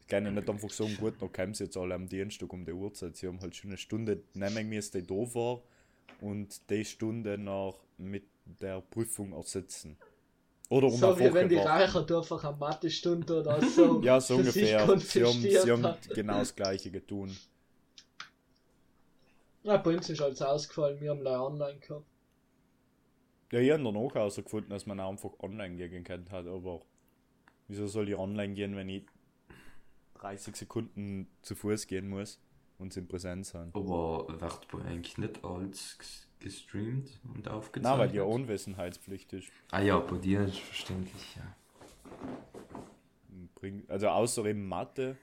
S1: Ich kann ja nicht einfach sagen, gut, noch kommen sie jetzt alle am Dienstag um die Uhrzeit. Sie haben halt schon eine Stunde nehmen müssen, die da war und die Stunde noch mit der Prüfung ersetzen. Oder um
S3: So wie wenn die. Reicher einfach eine Mathestunde oder so.
S1: Ja, so ungefähr. Sie haben, sie haben genau das Gleiche getan.
S3: Ja, bei uns ist alles ausgefallen, wir haben leider online gehabt.
S1: Ja, ich habe danach herausgefunden, dass man auch einfach online gehen kann hat, aber wieso soll ich online gehen, wenn ich 30 Sekunden zu Fuß gehen muss und sie in Präsenz sein?
S2: Aber wird bei eigentlich nicht alles ges- gestreamt und aufgezeichnet?
S1: Na, weil die Unwissenheitspflicht ist.
S2: Ah ja, bei dir ist verständlich, ja.
S1: Also außer eben Mathe.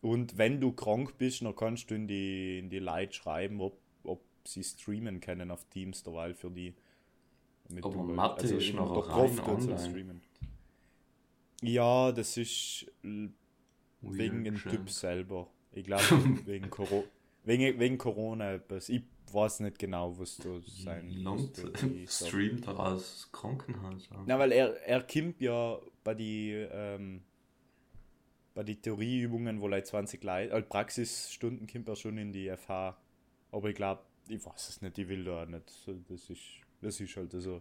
S1: Und wenn du krank bist, dann kannst du in die, in die Leute schreiben, ob, ob sie streamen können auf Teams derweil für die. damit
S2: Aber
S1: du-
S2: Mathe ist
S1: eben
S2: noch rein online.
S1: streamen. Ja, das ist
S2: Weird
S1: wegen dem. Typ selber. Ich glaube, wegen, Coro wegen, wegen Corona etwas. Ich weiß nicht genau, was da sein sag.
S2: streamt er aus Krankenhaus. an.
S1: Na, weil er, er kommt ja bei die, ähm, bei die Theorieübungen, wo like 20 Leute, also Praxisstunden kommt er schon in die FH. Aber ich glaube, ich weiß es nicht, ich will da auch nicht. Das ist, das ist halt so.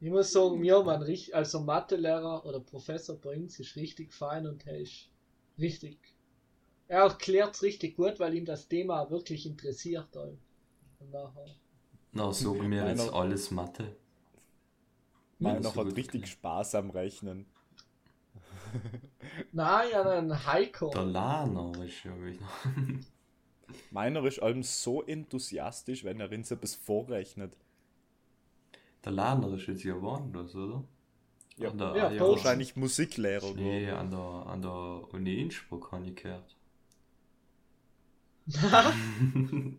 S3: Ich muss sagen, mir haben einen richtig, also Mathelehrer oder Professor bei uns ist richtig fein und er ist richtig. Er erklärt es richtig gut, weil ihn das Thema wirklich interessiert. halt. Nachher.
S2: Na, so bei mir jetzt alles Mathe.
S1: Meiner hat richtig. Spaß am Rechnen.
S3: Nein, ja, ein Heiko.
S2: Der Lana ist ja wieder.
S1: Meiner ist allem so enthusiastisch, wenn er uns etwas vorrechnet.
S2: Der Lana ist jetzt ja woanders, oder?
S1: Ja.
S2: An der,
S3: Ja, Post.
S1: Wahrscheinlich Musiklehrer.
S2: Nee, an der, an der Uni Innsbruck habe ich gehört.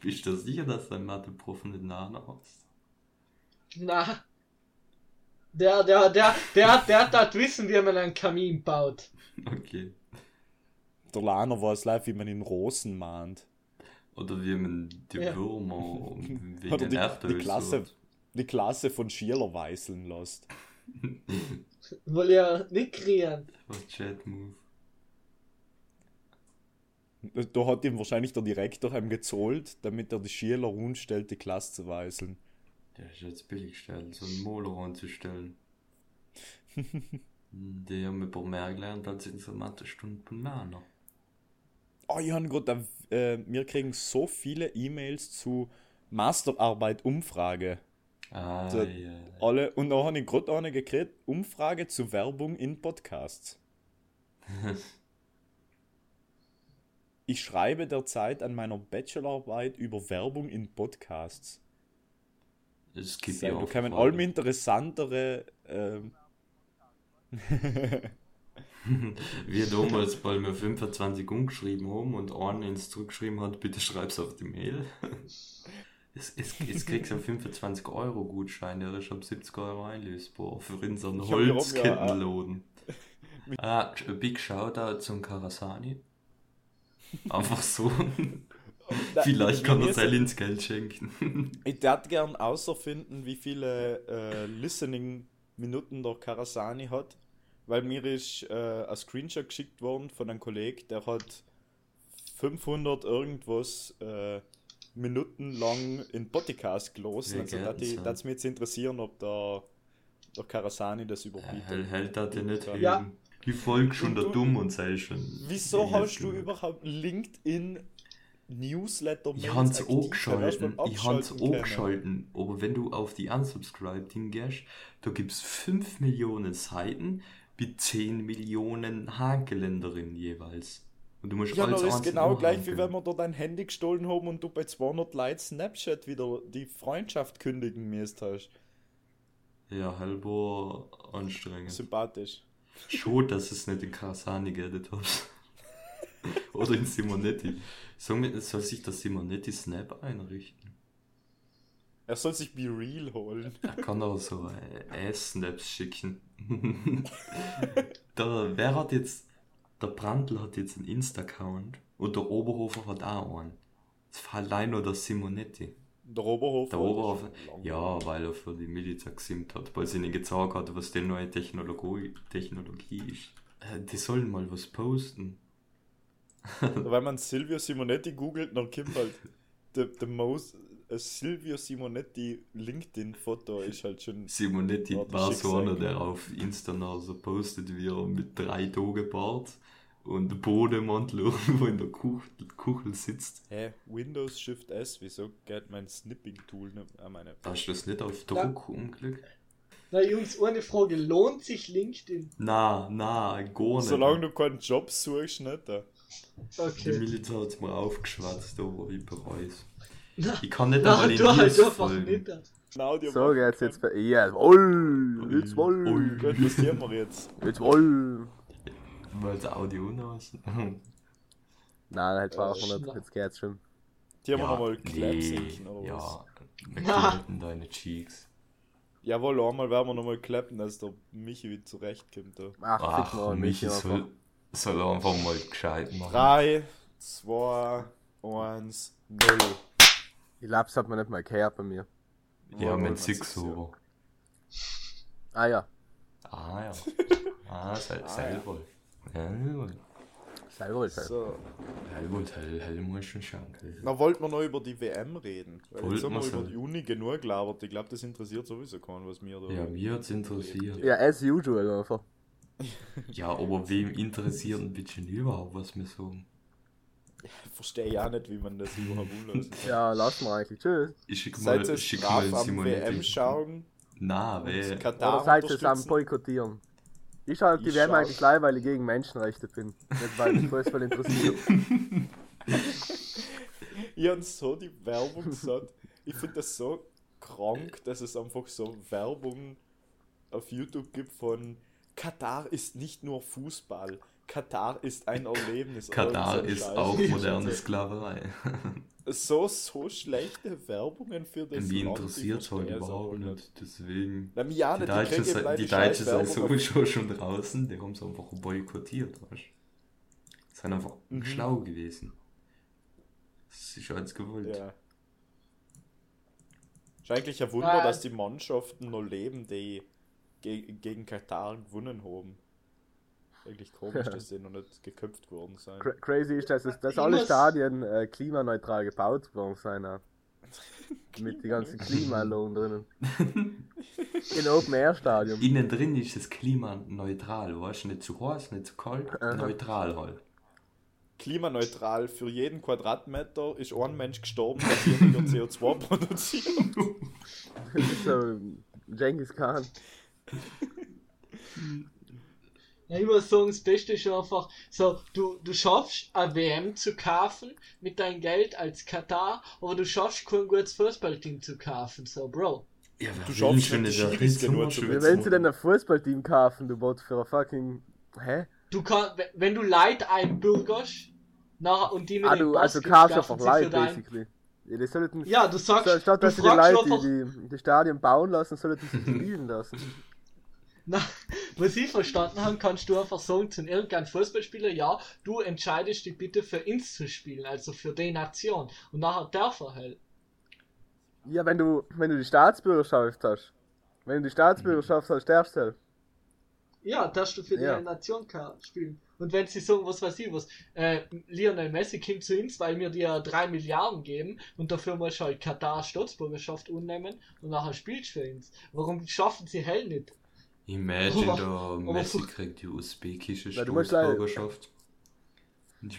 S2: Bist du sicher, dass dein Mathe-Prof nicht Lana heißt?
S3: Na. Der, der, der, der, der hat das Wissen, wie man einen Kamin baut.
S2: Okay.
S1: Der Laner weiß live, wie man in Rosen mahnt.
S2: Oder wie man die
S3: Ja.
S2: Würmer wegen
S1: Oder die,
S2: Erdöl
S1: die, Klasse, die Klasse von Schieler weißeln lässt.
S3: Will ja nicht kriegen.
S2: Was Chat-Move.
S1: Da hat ihm wahrscheinlich der Direktor ihm gezahlt, damit er die Schüler umstellt, die Klasse zu weißeln.
S2: Der ist jetzt billig gestellt, so einen Moler anzustellen. Die haben ein paar mehr gelernt als in so Mathe-Stunden Lana.
S1: Oh, ich habe gerade, äh, wir kriegen so viele E-Mails zu Masterarbeit-Umfrage.
S2: Ah,
S1: So,
S2: ja.
S1: Alle, und da habe ich gerade eine gekriegt, Umfrage zu Werbung in Podcasts. Ich schreibe derzeit an meiner Bachelorarbeit über Werbung in Podcasts.
S2: Es gibt
S1: So,
S2: ja
S1: da
S2: auch
S1: kommen
S2: Fragen.
S1: allem interessantere. Ähm,
S2: Wir damals, weil wir 25 umgeschrieben haben und einer ins zurückgeschrieben hat, bitte schreib's auf die Mail. Es, es, jetzt kriegst du einen 25 Euro Gutschein, der ist ab 70 Euro einlösbar für unseren
S1: hab ja
S2: Holzkettenladen. Ah, a big Shoutout zum Karasani. Einfach so. Vielleicht kann er Sell ins Geld schenken.
S1: Ich würde gern außerfinden, wie viele äh, Listening-Minuten der Karasani hat, weil mir ist äh, ein Screenshot geschickt worden von einem Kollegen, der hat 500 irgendwas äh, Minuten lang in Podcast gelost.
S2: Ja,
S1: Also
S2: so.
S1: würde mich jetzt interessieren, ob der, der Karasani das überbietet.
S2: Hell hält das ja nicht
S1: Ja.
S3: Ja.
S2: Die Folge schon
S1: Und
S2: der
S1: du-
S2: dumm und sei schon.
S1: Wieso hast du überhaupt LinkedIn Newsletter
S2: Ich?
S1: Da wärst du
S2: angeschalten, ich hab's
S1: Abschalten können.
S2: angeschalten, aber wenn du auf die Unsubscribed hingehst, da gibt's 5 Millionen Seiten mit 10 Millionen Haargeländerinnen jeweils. Und du musst
S1: Ja,
S2: alles
S1: das ist genau gleich, wie wenn wir dir dein Handy gestohlen haben und du bei 200 Leuten Snapchat wieder die Freundschaft kündigen müsst hast.
S2: Ja, halber anstrengend.
S1: Sympathisch.
S2: Schon, dass es nicht in Karasani geedet hast. Oder in Simonetti. Somit soll sich der Simonetti Snap einrichten.
S1: Er soll sich Be Real holen.
S2: Er kann auch so äh, Ass-Snaps schicken. der, wer hat jetzt. Der Brandl hat jetzt einen Insta-Account und der Oberhofer hat auch einen. Das war allein nur der Simonetti.
S1: Der Oberhofer.
S2: Der Oberhofer, ja, weil er für die Milizer gesimmt hat, weil sie ihnen gezeigt hat, was die neue Technologie, Technologie ist. Äh, Die sollen mal was posten.
S1: Wenn man Silvio Simonetti googelt, dann kommt halt der the most Silvio Simonetti LinkedIn-Foto ist halt schon.
S2: Simonetti war so einer, der auf Insta noch so postet, wie er mit drei Tagen Bart und Bodemantel irgendwo in der Kuchel, Kuchel sitzt.
S1: Hä? Windows Shift S, wieso geht mein Snipping-Tool nicht an meine.
S2: Hast du das nicht auf. Druck umgelegt?
S3: Na Jungs, ohne Frage, lohnt sich LinkedIn?
S2: Na, na, gar nicht.
S1: Solange du keinen Job suchst, nicht. äh.
S2: Die
S3: Okay.
S2: Militär hat mir aufgeschwatzt, aber ich bereue es. Ich kann nicht einmal in
S3: einfach
S2: folgen.
S3: nicht.
S1: Claudio
S4: So geht's jetzt bei. Jawohl! Jetzt wohl!
S2: Ui.
S1: Gott, was tun wir jetzt?
S4: Jetzt wohl!
S2: Weil das Audio aus.
S4: Nein, halt war auch nicht. Jetzt geht's schon.
S1: Hier haben wir nochmal Clap sinken, oder was?
S2: ja, wir deine Cheeks.
S1: Jawohl, einmal werden wir nochmal klappen, dass der Michi wieder zurechtkommt. Da.
S4: Ach,
S2: Ach,
S4: mal,
S2: Michi
S4: Michi
S2: soll,
S4: einfach.
S2: soll einfach mal gescheit machen.
S1: 3, 2, 1, 0.
S4: Die Labs hat man nicht mal gehört bei mir.
S2: Ja, mit Six over.
S4: Ah ja,
S2: Ah ja. Ah, Sel
S1: Ah,
S2: Selwohl. Selwohl.
S4: selber ist halt.
S1: So.
S2: Hell, hell muss schon schauen.
S1: Na, wollten wir noch über die WM reden? Weil jetzt
S2: Wollten
S1: haben wir über die Uni genug gelabert. Ich glaube, das interessiert sowieso keinen, was wir da.
S2: Ja, mir hat's interessiert.
S4: Ja, as usual einfach.
S2: Ja, aber wem interessiert ein bisschen überhaupt, was wir sagen?
S1: Ich verstehe ja nicht, wie man das überhaupt umlöst.
S4: Ja, lass mal eigentlich. Tschüss.
S2: Ich schick mal,
S1: ihr
S2: schick mal
S1: am
S2: Simonetti.
S1: WM schauen?
S2: Na?
S1: Katar
S4: Oder seid ihr es am? Boykottieren? Ich schaue die
S1: Ich
S4: WM
S1: schau-
S4: eigentlich live, weil ich gegen Menschenrechte bin. Nicht weil mich Fußball interessiert.
S1: Ich habe so die Werbung gesagt. Ich finde das so krank, dass es einfach so Werbung auf YouTube gibt von Katar ist nicht nur Fußball. Katar ist ein Erlebnis.
S2: Katar ist
S1: Scheiß.
S2: auch moderne Sklaverei.
S1: So, so schlechte Werbungen für das
S2: Mich
S1: Land,
S2: interessiert halt
S1: es
S2: überhaupt
S1: auch
S2: nicht. Deswegen.
S1: Na, ja
S2: Die
S1: nicht,
S2: Deutschen, sind- die
S1: Werbung auf-
S2: sowieso schon draußen, die haben es einfach boykottiert, weißt du? Sind einfach
S1: Mhm.
S2: schlau gewesen. Das ist alles gewollt.
S1: Ja. Ist eigentlich ein Wunder,
S3: Ah.
S1: dass die Mannschaften noch leben, die ge gegen Katar gewonnen haben. Eigentlich komisch, dass sie noch nicht geköpft worden sind.
S4: Cra crazy ist, dass, es, dass alle Stadien äh, klimaneutral gebaut worden sind. auch. Mit den ganzen Klimalohn drinnen. In Open Air Stadion.
S2: Innen drin ist das Klima neutral, weißt du? Nicht zu heiß, nicht zu kalt,
S4: Aha.
S2: neutral halt.
S1: Klimaneutral, für jeden Quadratmeter ist ein Mensch gestorben, der weniger CO2 produziert.
S4: so, Genghis Khan.
S3: Ja, ich muss sagen, das Beste ist einfach so, du, du schaffst eine WM zu kaufen mit deinem Geld als Katar, aber du schaffst kein gutes Fußballteam zu kaufen, so Bro.
S2: Ja,
S1: Du schaffst
S2: schon
S1: nicht, die zu
S4: Wie willst du denn ein Fußballteam kaufen, du Bot, für ein fucking. Hä?
S3: Du kannst, wenn du Leid einbürgerst, nachher und die mit
S4: Ah,
S3: dem
S4: du, also kaufst einfach
S3: sie dein-
S4: basically. Ja, die sollten.
S3: Ja, du sagst,
S4: statt, dass sie die Leute,
S3: einfach,
S4: die, die Stadien bauen lassen, sollten sie spielen lassen.
S3: Na, was ich verstanden habe, kannst du einfach sagen zu irgendeinem Fußballspieler, ja, du entscheidest dich bitte für uns zu spielen, also für die Nation. Und nachher darf er halt.
S4: Ja, wenn du, wenn du die Staatsbürgerschaft hast. Wenn du die Staatsbürgerschaft hast, darfst du halt.
S3: Ja, darfst du für die
S4: Ja.
S3: Nation ka- spielen. Und wenn sie sagen, was weiß ich was, äh, Lionel Messi kommt zu uns, weil wir dir 3 Milliarden geben und dafür musst du halt Katar Staatsbürgerschaft annehmen und nachher spielst du für uns. Warum schaffen sie hell nicht?
S2: Imagine,
S3: Aber-
S2: der Messi kriegt die usbekische Staatsbürgerschaft.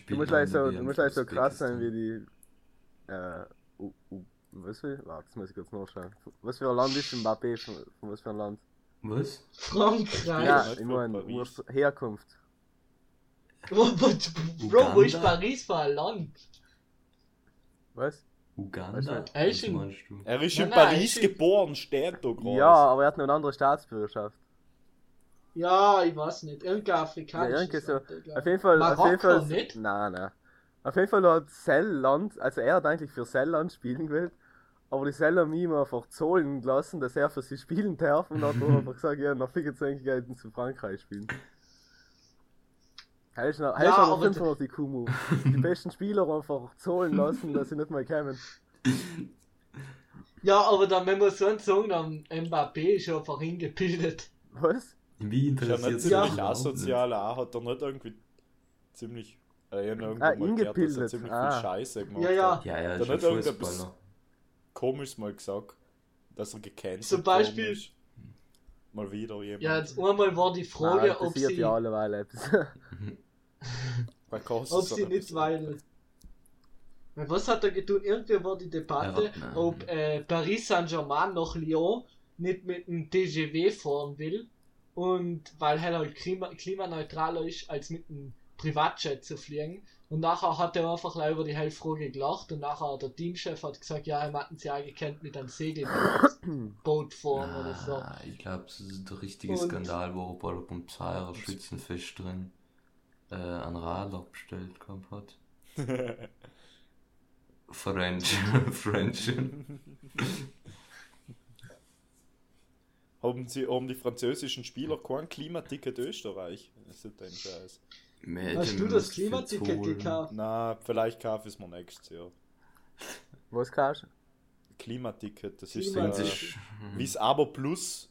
S4: Du musst gleich so, du musst gleich so krass sein wie die. Äh, U, U, was für. Warte, das muss ich kurz nachschauen. Was für ein Land ist Mbappé? Von, von was für ein Land?
S2: Was?
S3: Frankreich.
S4: Ja, ich
S1: von
S4: meine, Herkunft.
S3: Bro, Bro, wo ist? Paris für ein Land?
S4: Was?
S2: Uganda?
S3: Elchen.
S2: meinst du?
S1: Er ist in
S3: nein,
S1: Paris geboren, steht da gerade.
S4: Ja, aber er hat eine andere Staatsbürgerschaft.
S3: Ja, ich weiß nicht. Irgendein
S4: Ja,
S3: afrikanisches
S4: irgendwie so. Auf jeden Fall, auf jeden
S3: Marokko
S4: Fall.
S3: nicht?
S4: Nein, nein. Auf jeden Fall hat Celland, also er hat eigentlich für Celland spielen gewählt, aber die Cell haben ihm einfach zahlen lassen, dass er für sie spielen darf und hat dann einfach gesagt, ja, nach 25 Geld zu Frankreich spielen. Noch,
S3: Ja,
S4: ist aber
S3: aber
S4: 500 die Kumu. Die besten Spieler einfach zahlen lassen, dass sie nicht mal kommen.
S3: Ja, aber dann, wenn wir so einen sagen, dann Mbappé ist einfach hingebildet.
S4: Was?
S2: Wie
S1: ja
S2: interessiert
S1: nicht
S2: sie
S3: Ja.
S1: ziemlich asozial, auch hat er nicht irgendwie ziemlich. Äh, irgendwo
S4: Ah,
S1: mal gehört, dass er ziemlich
S4: Ah.
S1: viel Scheiße gemacht
S3: Ja, ja.
S1: hat.
S2: Ja, ja,
S1: nicht irgendetwas
S2: Fußballer.
S1: Komisches mal gesagt, dass er gecancelt
S3: Zum Beispiel-
S1: worden ist. Mal wieder jemand.
S3: Ja, jetzt einmal war die Frage,
S4: Nein,
S3: ob sie,
S4: ja alleweil
S3: ob sie nicht, weil. Was hat er getan? Irgendwie war die Debatte,
S2: Ja,
S3: ob äh, Paris Saint-Germain nach Lyon nicht mit dem TGV fahren will. Und weil er halt klima klimaneutraler ist, als mit einem Privatjet zu fliegen. Und nachher hat er einfach über die Hellfrage gelacht und nachher der Teamchef hat gesagt, ja, er hatten sie auch gekannt mit einem Segelboot fahren oder so.
S2: Ich glaube, das ist der richtige
S3: Und-
S2: Skandal, wo er der Polizei Schützenfest drin äh, einen Radler bestellt gehabt hat. French. French.
S1: haben, sie, haben die französischen Spieler kein Klimaticket Österreich? Das ist ein Scheiß.
S3: Hast du das Klimaticket gekauft?
S1: Na, vielleicht kaufe ich es mir nächstes Jahr.
S4: Was kaufst du?
S1: Klimaticket, das ist
S3: Klima-
S1: äh,
S2: sich,
S1: wie es aber plus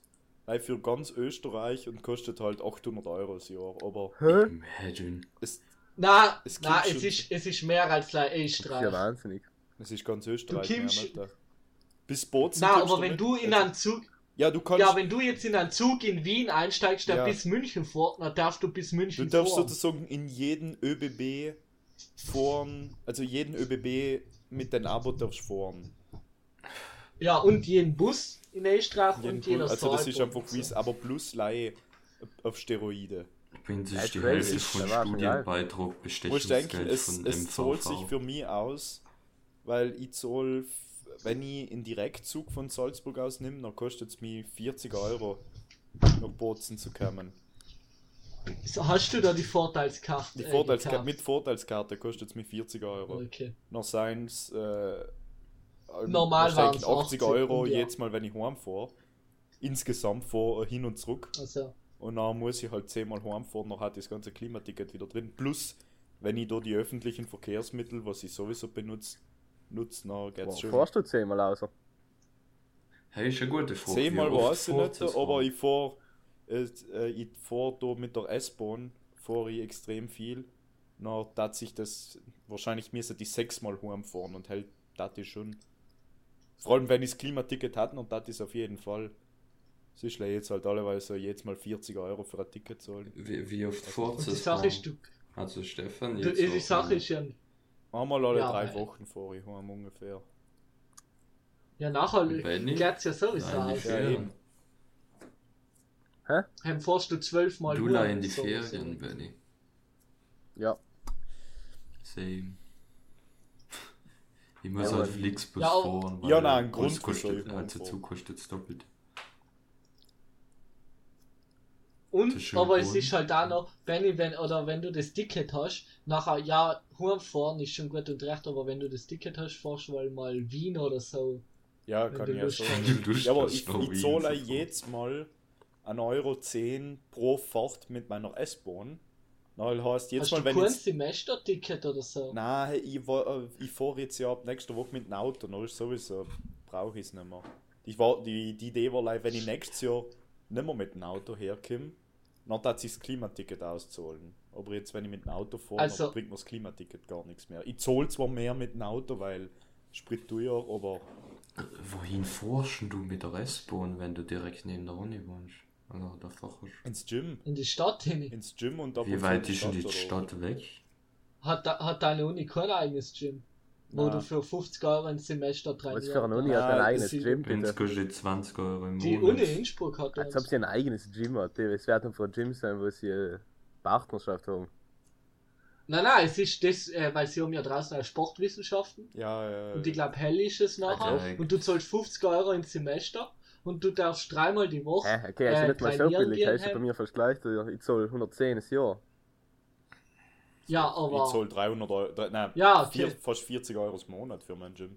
S1: weil für ganz Österreich und kostet halt 800 Euro das Jahr. Aber
S4: Hä?
S2: Imagine.
S1: es,
S3: Na,
S1: Es
S3: na, es ist, es ist mehr als ein
S4: Das ist ja
S3: Österreich.
S4: wahnsinnig.
S1: es ist ganz Österreich.
S3: Du
S1: mehr. Bis Bozen.
S3: Na, aber wenn du in
S1: Also-
S3: einen Zug,
S1: Ja, du kannst.
S3: ja, wenn du jetzt in einen Zug in Wien einsteigst, der
S1: Ja.
S3: bis München fährt, dann darfst du bis
S1: Du
S3: München
S1: darfst
S3: fahren.
S1: sozusagen in jeden ÖBB fahren, also jeden ÖBB mit den Abo darfst fahren.
S3: Ja, und jeden Bus in Österreich
S1: Jeden
S3: und jeder
S1: also das ist einfach wie es aber plus Leihe auf Steroide.
S2: Wenn sich
S4: Ja,
S2: die. Hälfte von. Studienbeitrag
S1: Du
S2: Bestechungsgeld
S1: denken, es,
S2: von
S1: es zahlt sich für mich aus, weil ich zahl, f- wenn ich in Direktzug von Salzburg aus nehme, dann kostet es mich 40 Euro nach Bozen zu kommen.
S3: So, hast du da die Vorteilskarte?
S1: Die
S3: äh,
S1: Vorteilskarte,
S3: gekauft?
S1: mit Vorteilskarte kostet es mich 40 Euro.
S3: Okay.
S1: Noch seien es äh,
S3: Normal
S1: wahrscheinlich
S3: waren's
S1: 80
S3: 80
S1: Euro
S3: ja.
S1: jetzt mal, wenn ich heimfahre. Insgesamt vor hin und zurück.
S3: Also,
S1: Und dann muss ich halt zehnmal heimfahren, dann hat das ganze Klimaticket wieder drin. Plus, wenn ich da die öffentlichen Verkehrsmittel, was ich sowieso benutze, nutze, dann geht's
S4: Boah,
S1: schon.
S4: Fährst du zehnmal außer?
S2: Hey, ist eine gute Frage.
S1: Zehnmal weiß ich
S2: fährt
S1: nicht,
S2: das
S1: aber ich fahre äh, äh, ich fahr da mit der S-Bahn fahre ich extrem viel. Na, dat sich das wahrscheinlich müsste die sechsmal heimfahren und halt das ist schon. Vor allem wenn ich das Klimaticket hatten und das ist auf jeden Fall. Es ist jetzt halt alleweise jetzt mal 40 Euro für ein Ticket zahlen.
S2: Wie, wie oft fährt
S3: und die
S2: das
S3: Sache ist,
S2: Fahren?
S3: du,
S2: Also Stefan, jetzt
S3: die Sache
S2: äh,
S3: ist ja,
S1: Einmal alle
S3: Ja,
S1: drei
S3: weil-
S1: Wochen fahre ich heim ungefähr.
S3: ja nachher geht's ja sowieso
S2: Nein,
S3: aus.
S1: Ja, eben.
S3: Heim fährst du zwölfmal
S2: Du leih in die
S3: so-
S2: Ferien. Benny.
S4: Ja.
S2: Same. Ich muss
S4: Ja,
S2: halt Flixbus
S3: Ja,
S2: fahren.
S1: Ja,
S2: weil
S1: nein, ein
S2: uns
S1: Grund
S2: kostet,
S1: so
S2: also. Zug kostet es doppelt.
S3: Und, aber es ist halt auch noch, Benny, wenn, oder wenn du das Ticket hast, nachher, ja, heimfahren ist schon gut und recht, aber wenn du das Ticket hast, fahrst du mal mal Wien oder so.
S1: Ja,
S3: Wenn
S1: kann ich ja so.
S2: Wenn Lust
S1: Ja, aber ich, ich
S2: Wien
S1: zahle jetzt mal 1,10 Euro pro Fahrt mit meiner S-Bahn. Na, heißt jetzt
S3: hast
S1: mal,
S3: du
S1: wenn
S3: kein
S1: jetzt.
S3: Semesterticket oder so?
S1: Nein, ich, wa- äh, ich fahre jetzt ja ab nächster Woche mit dem Auto, dann ist sowieso, brauche ich es nicht mehr. Ich war, die, die Idee war, like, wenn ich nächstes Jahr nicht mehr mit dem Auto herkomme, dann hat sich das Klimaticket auszahlen. Aber jetzt, wenn ich mit dem Auto fahre,
S3: Also-
S1: bringt mir das Klimaticket gar nichts mehr. Ich zahle zwar mehr mit dem Auto, weil Sprit teuer, aber
S2: Wohin forschen du mit der S-Bahn, wenn du direkt neben der Uni wohnst? Oder der Fachhochschule?
S1: ins Gym.
S3: In die Stadt hin.
S1: Ins Gym und ab
S2: Wie weit ist denn die
S1: oder-
S2: Stadt weg?
S3: Hat, da- hat deine Uni kein eigenes Gym? Wo
S1: Nein.
S3: du für 50 Euro ein Semester drin
S4: Was für eine Uni hat ein eigenes
S3: das
S4: Gym, bitte?
S2: kostet 20 Euro im
S3: Die
S2: Monat.
S3: Uni Innsbruck hat
S4: Als ob
S3: das.
S4: sie ein eigenes Gym hat. Es wird dann von Gym sein, wo sie eine Partnerschaft haben.
S3: Nein, nein, es ist das, äh, weil sie haben ja draußen auch Sportwissenschaften.
S1: Ja, ja.
S3: Und ich glaube, hell ist es nachher.
S2: Okay.
S3: Und du zahlst 50 Euro im Semester. und du darfst dreimal die Woche.
S4: Hä, okay, also
S3: Äh,
S4: nicht mal so billig, heißt ja bei mir fast gleich, ich zahl 110 das Jahr.
S3: Ja,
S1: Ich
S3: aber.
S1: zahle 300 Euro, nein,
S3: Ja, okay.
S1: vier, fast 40 Euro im Monat für mein Gym.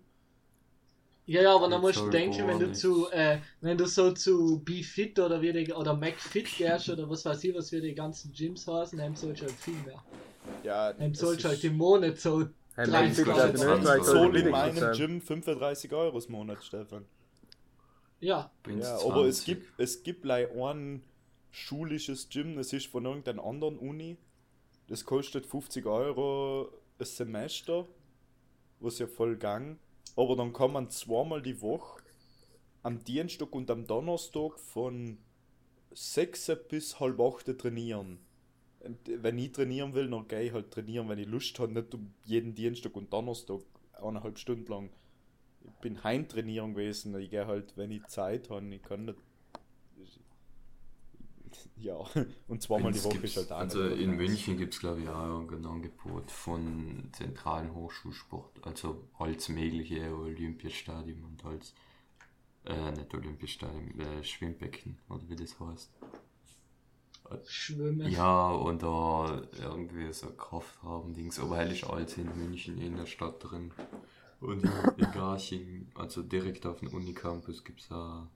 S3: Ja, ja, aber dann musst du denken, wenn du zu, äh, wenn du so zu BeFit oder wie die, oder McFit gehst oder was weiß ich, was wir die ganzen Gyms heißen, dann sollst du halt viel mehr.
S1: Ja,
S3: Dann sollst du halt im Monat so
S4: Hey,
S3: 30
S4: McFit
S3: Euro.
S4: in
S1: ich
S4: soll
S1: zahle in
S4: billig
S1: meinem. Gym 35 Euro im Monat, Stefan.
S3: Ja,
S1: Ja, aber es
S2: 20.
S1: gibt, es gibt like ein schulisches Gym, das ist von irgendeiner anderen Uni. Das kostet 50 Euro ein Semester, was ja voll gang. Aber dann kann man zweimal die Woche am Dienstag und am Donnerstag von 6 bis halb 8 trainieren. Wenn ich trainieren will, dann gehe ich halt trainieren, wenn ich Lust habe, nicht um jeden Dienstag und Donnerstag eineinhalb Stunden lang. Ich bin heim trainieren gewesen, ich gehe halt, wenn ich Zeit habe, ich kann nicht. Ja, und zweimal die Woche
S5: gibt's-
S1: ist halt auch
S5: Also in. München gibt es glaube ich auch ein Angebot von zentralen Hochschulsport, also als mögliche Olympiastadion und als äh, nicht Olympiastadion, äh, Schwimmbecken oder wie das heißt.
S3: schwimmen.
S5: Ja, oder irgendwie so Kraftraum-Dings, aber halt ist alles in München in der Stadt drin. Und in, in Garching, also direkt auf dem Unicampus gibt es ein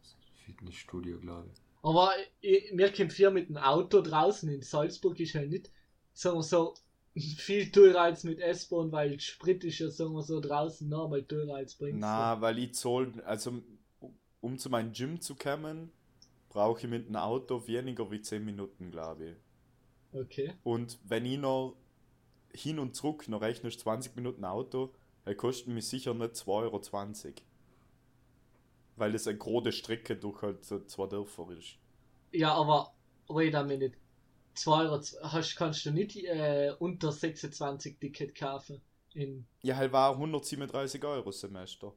S5: Fitnessstudio, glaube ich.
S3: Aber ich, mir kommt hier mit dem Auto draußen in Salzburg ist halt nicht, sagen wir so, viel teurer als mit S-Bahn, weil Sprit ist ja, sagen wir so, draußen nochmal teurer als bringst
S1: Na, weil ich zahl, also um zu meinem Gym zu kommen, brauche ich mit dem Auto weniger wie 10 Minuten, glaube ich.
S3: Okay.
S1: Und wenn ich noch hin und zurück noch rechnest 20 Minuten Auto, dann kostet mich sicher nicht 2,20 Euro. Weil das eine große Strecke durch halt zwei Dörfer ist.
S3: Ja, aber wait a minute. 2 Euro hast, kannst du nicht äh, unter 26 Ticket kaufen. In
S1: Ja, halt war 137 Euro Semester.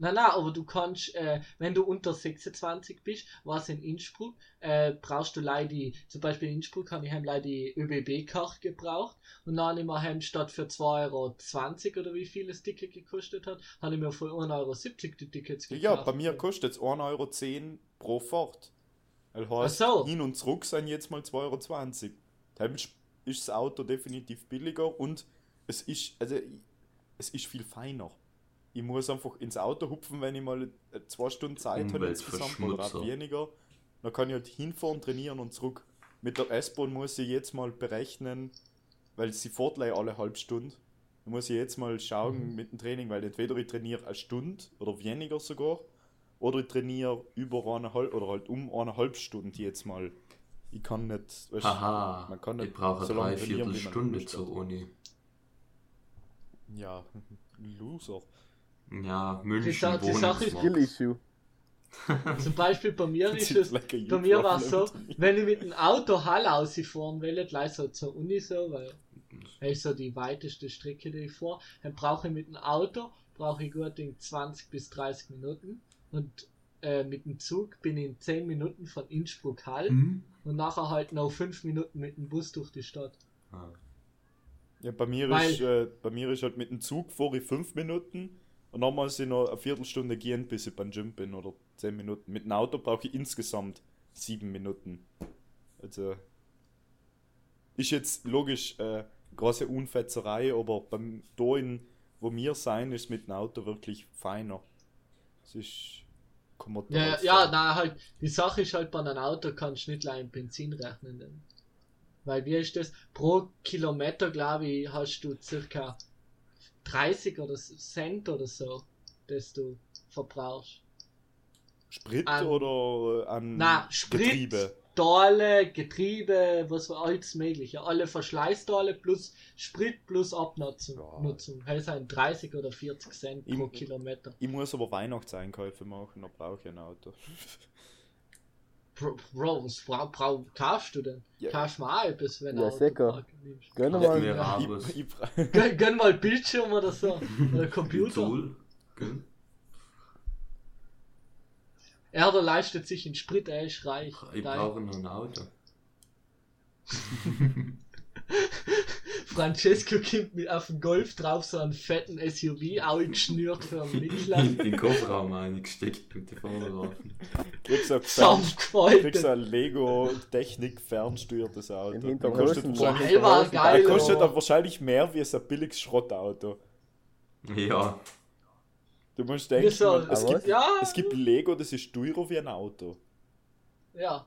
S3: Nein, nein, aber du kannst, äh, wenn du unter 26 bist, was in Innsbruck, äh, brauchst du leider die, zum Beispiel in Innsbruck habe ich heim leider die ÖBB-Karte gebraucht und dann habe ich mir heim statt für 2,20 Euro oder wie viel das Ticket gekostet hat, habe ich mir für 1,70 Euro die Tickets gekauft.
S1: Ja, bei mir kostet es 1,10 Euro pro Fahrt. Das heißt,
S3: so.
S1: hin und zurück sind jetzt mal 2,20 Euro. Dann ist das Auto definitiv billiger und es ist, also, es ist viel feiner. Ich muss einfach ins Auto hupfen, wenn ich mal äh, zwei Stunden Zeit habe insgesamt oder auch weniger. Dann kann ich halt hinfahren, trainieren und zurück. Mit der S-Bahn muss ich jetzt mal berechnen, weil sie fährt alle halbe Stunde. Da muss ich jetzt mal schauen
S3: Mhm.
S1: mit dem Training, weil entweder ich trainiere eine Stunde oder weniger sogar, oder ich trainiere über eine halbe oder halt um eine halbe Stunde jetzt mal. Ich kann nicht, weißt,
S5: Haha,
S1: man kann
S5: ich
S1: nicht
S5: brauche
S1: so
S5: drei Viertelstunde zur. Uni.
S1: Ja, Loser.
S5: Ja,
S3: Die
S5: München,
S3: Sa- die Sache ist-
S4: Skill Issue.
S3: Zum Beispiel bei mir ist es,
S1: like
S3: bei mir war es so, wenn ich mit dem Auto Hall ausfahren will, gleich so zur Uni so, weil das ist so die weiteste Strecke, die ich fahre, dann brauche ich mit dem Auto, brauche ich gut in 20 bis 30 Minuten und äh, mit dem Zug bin ich in 10 Minuten von Innsbruck Hall
S5: Hm?
S3: und nachher halt noch 5 Minuten mit dem Bus durch die Stadt.
S5: Ah.
S1: Ja, bei mir,
S3: Weil-
S1: ist, äh, bei mir ist halt mit dem Zug vor ich 5 Minuten und dann muss ich noch eine Viertelstunde gehen, bis ich beim Gym bin oder 10 Minuten. Mit dem Auto brauche ich insgesamt 7 Minuten. Also ist jetzt logisch äh, große Unfetzerei, aber beim da in, wo wir sein, ist mit dem Auto wirklich feiner. Es ist.
S3: Ja, ja, na halt, die Sache ist halt bei einem Auto kannst du nicht gleich in Benzin rechnen. denn- Weil wie ist das? Pro Kilometer, glaube ich, hast du circa 30 oder Cent oder so, das du verbrauchst.
S1: Sprit
S3: An-
S1: oder äh, an
S3: Na, Sprit,
S1: Getriebe?
S3: Stahle, Getriebe, was war alles mögliche. Alle Verschleißstahle plus Sprit plus Abnutzung.
S1: Ja.
S3: Nutzung. Das sind 30 oder 40 Cent pro
S1: Im-
S3: Kilometer.
S1: Ich muss aber Weihnachtseinkäufe machen, da brauche ich ein Auto.
S3: Bro, Bro was bra brau kaufst du denn?
S1: Ja.
S3: Kaufst du mal auch etwas, wenn du
S4: Ja, sicher. Gönn mal.
S3: Ja.
S1: Bra-
S3: Gönn, gönn mal Bildschirm oder so. Oder Computer.
S5: Tool, gell?
S3: Er der leistet sich in Sprit, er ist reich.
S5: Ich brauche noch ein Auto.
S3: Francesco kommt mit auf den Golf drauf, so einen fetten SUV, auch geschnürt für einen Mittler.
S5: In den Kofferraum eingesteckt und die Vorderreifen.
S1: Kriegst ein, Fern, Lego Technik fernsteuertes Auto.
S4: Hintern
S1: kostet.
S3: Boah,
S1: wahrscheinlich-
S3: geil.
S1: das kostet dann wahrscheinlich mehr wie ein billiges Schrottauto.
S2: Ja.
S1: Du musst denken, man, es, gibt,
S3: ja,
S1: es gibt Lego, das ist teurer wie ein Auto.
S3: ja.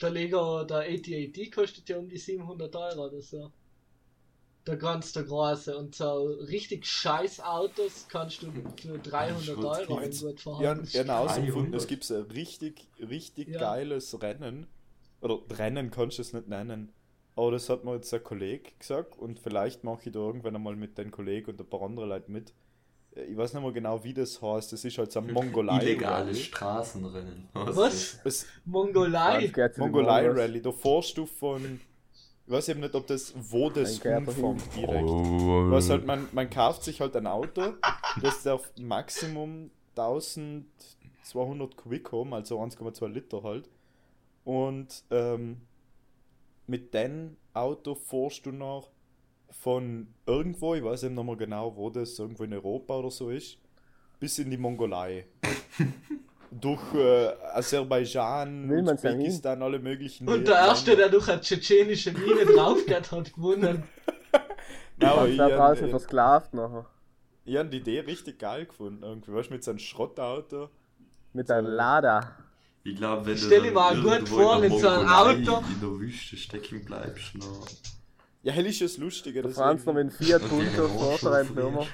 S3: Der Lego, der 8080 kostet ja um die 700 Euro oder so. Der ganz der große. Und so richtig scheiß Autos kannst du für 300
S2: Schrott
S3: Euro gut
S1: Ja,
S3: verhandeln.
S1: ja herausgefunden,
S2: 300.
S1: es gibt ein richtig, richtig
S3: Ja.
S1: geiles Rennen. Oder Rennen kannst du es nicht nennen. Aber das hat mir jetzt ein Kollege gesagt und vielleicht mache ich da irgendwann einmal mit den Kollegen und ein paar andere Leute mit. Äh, Ich weiß nicht mehr genau, wie das heißt. Das ist halt so ein Mongolei.
S2: Illegales
S1: Rally.
S2: Straßenrennen.
S3: Was?
S1: Es,
S3: Mongolei?
S1: Mongolei. Rally, da fährst du von. Ich weiß eben nicht, ob das, wo das umfängt
S2: Oh.
S1: direkt. Was halt, man, man kauft sich halt ein Auto, das darf Maximum 1200 Quick haben, also 1,2 Liter halt. Und ähm, mit dem Auto fährst du noch von irgendwo, ich weiß eben noch mal genau, wo das, irgendwo in Europa oder so ist, bis in die Mongolei. Durch äh, Aserbaidschan,
S4: Will
S1: Usbekistan, alle möglichen
S3: Und der Erste,
S1: Länder.
S3: der durch eine tschetschenische Mine draufgeht, hat gewonnen.
S1: Ja, aber ich,
S4: da draußen
S1: äh,
S4: versklavt nachher.
S1: ich habe die Idee richtig geil gefunden. Irgendwie, weißt du, mit so einem Schrottauto.
S4: Mit einem Lada.
S2: Ich glaube, wenn
S3: Stell
S2: du
S3: dir mal gut vor, mit so einem Auto.
S2: in der Wüste stecken bleibst, na.
S1: Ja, hell ist es lustiger.
S4: Der
S1: deswegen-
S4: Franz noch mit dem Fiat
S2: Und
S4: Punto
S2: den
S4: vor der
S2: Rohstoff
S4: Rennfirma.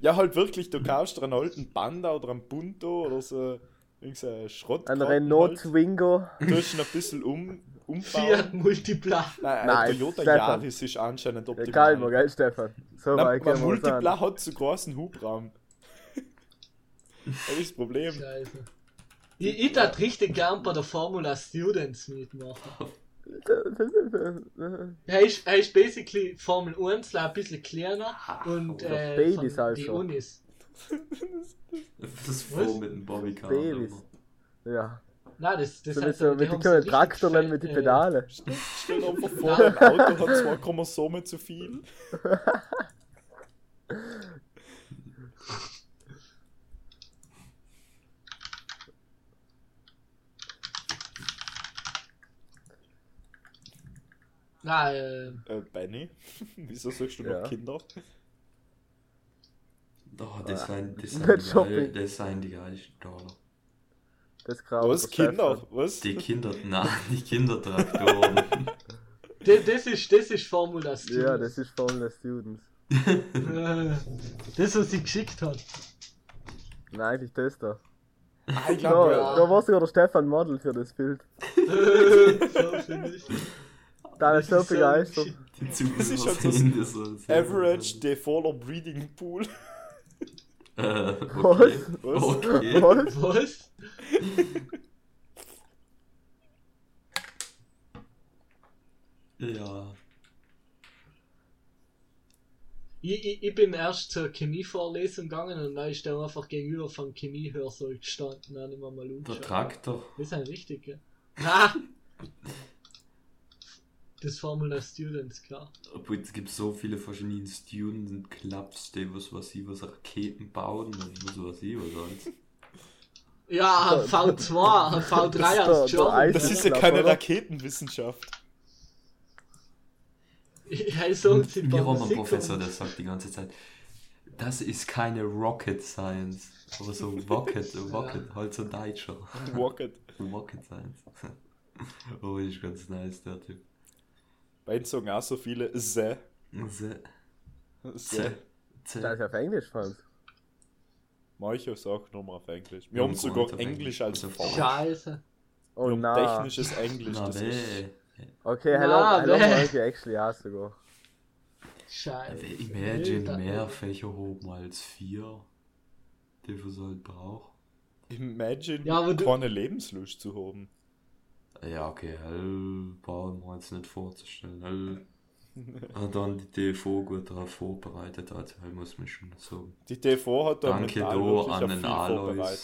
S1: Ja, halt wirklich, du kaufst dir einen alten Panda oder einen Punto oder so irgendein Schrott.
S4: Ein Renault Twingo.
S1: Halt. Du hast ihn ein bisschen um, umbauen.
S3: Fiat Multipla.
S1: Nein, ein
S4: Nein,
S1: Toyota
S4: Stefan.
S1: Yaris ist anscheinend optimal.
S4: Egal, mal, gell, Stefan? So
S1: Na,
S4: weit uns
S1: Multipla
S4: an.
S1: hat zu großen Hubraum. das ist das Problem.
S3: Scheiße. Ich, ich tat richtig gern bei der Formula Students mitmachen. Er ist, er ist basically Formel 1, ein bisschen kleiner und
S2: oder
S3: äh,
S4: halt
S3: die
S4: schon.
S3: Unis.
S2: Das
S3: Was?
S2: vor mit dem Bobbycar.
S4: Babys. Ja.
S3: Nein, das, das
S4: So mit,
S3: heißt,
S4: so, mit
S3: haben
S4: die
S3: so
S4: können
S3: richtig
S4: Traktor nennen
S3: fett,
S4: mit die
S3: äh,
S4: Pedale.
S1: Stell dir einfach vor, ein Auto hat zwei Chromosomen zu viel.
S3: Nein, äh,
S1: Äh, Benny, wieso sagst du noch
S4: Ja.
S1: Kinder?
S2: Das sind, das sind, das sind die geilsten Dollar.
S4: Das Grau.
S1: Was, Kinder? Was?
S2: Die Kinder, nein, die Kindertraktoren.
S3: das, das, ist, das ist Formula Students.
S4: Ja, das ist Formula Students.
S3: Äh, das, was sie geschickt hat.
S4: Nein, eigentlich das da.
S1: Ah, ich
S4: Da,
S1: glaube,
S3: ja.
S4: da war sogar der Stefan Model für das Bild. Da ist so
S3: ist so
S4: begeistert.
S1: Das ist halt so
S2: sehen das
S1: Average Defaulter Breeding Pool.
S2: Äh, okay.
S1: Was?
S2: Okay.
S4: Was?
S3: Was?
S2: Ja.
S3: Ich, ich, ich bin erst zur Chemievorlesung gegangen und dann ist der einfach gegenüber vom Chemiehörsaal gestanden. Dann immer mal
S2: Der
S3: umgeschaut.
S2: Traktor.
S3: Das ist ein richtig, gell? Na! Das Formula Students, klar.
S2: Obwohl es gibt so viele verschiedene Student Clubs, die was was sie was Raketen bauen und was was ich was alles.
S3: Ja, ein V2, ein V3
S4: Das ist
S3: als
S4: der- der
S3: Job.
S4: Eis-
S1: Das
S4: ist
S1: ja keine
S4: oder?
S1: Raketenwissenschaft.
S3: Ja, so
S2: haben einen
S3: Musik
S2: Professor, der sagt die ganze Zeit, das ist keine Rocket Science. Aber so Rocket, Rocket, halt so Deutscher.
S1: Rocket.
S2: Rocket Science. Oh, ist ganz nice, der Typ.
S1: Bei uns sagen auch so viele Se.
S2: Se,
S1: Se.
S2: se,
S4: Das
S2: se.
S4: ist auf Englisch, Franz.
S1: Manche sagen nochmal auf Englisch. Wir haben sogar Englisch als Fach.
S3: Scheiße.
S4: Oh
S1: Wir
S4: nein.
S1: technisches Englisch.
S2: Na,
S1: Das ist.
S4: Okay, hello,
S3: Na,
S4: hello. Monkey, actually, ja sogar.
S3: Scheiße.
S2: Imagine mehr Fächer oben als vier, die was halt braucht.
S1: Imagine,
S3: Ja, aber du-
S1: keine Lebenslust zu haben.
S2: Ja, okay, hell brauchen wir uns nicht vorzustellen. Hell hat dann die TV gut darauf vorbereitet, also hell muss man schon sagen.
S1: Die TV hat da
S2: Danke
S1: wirklich
S2: an den
S1: viel
S2: Alois,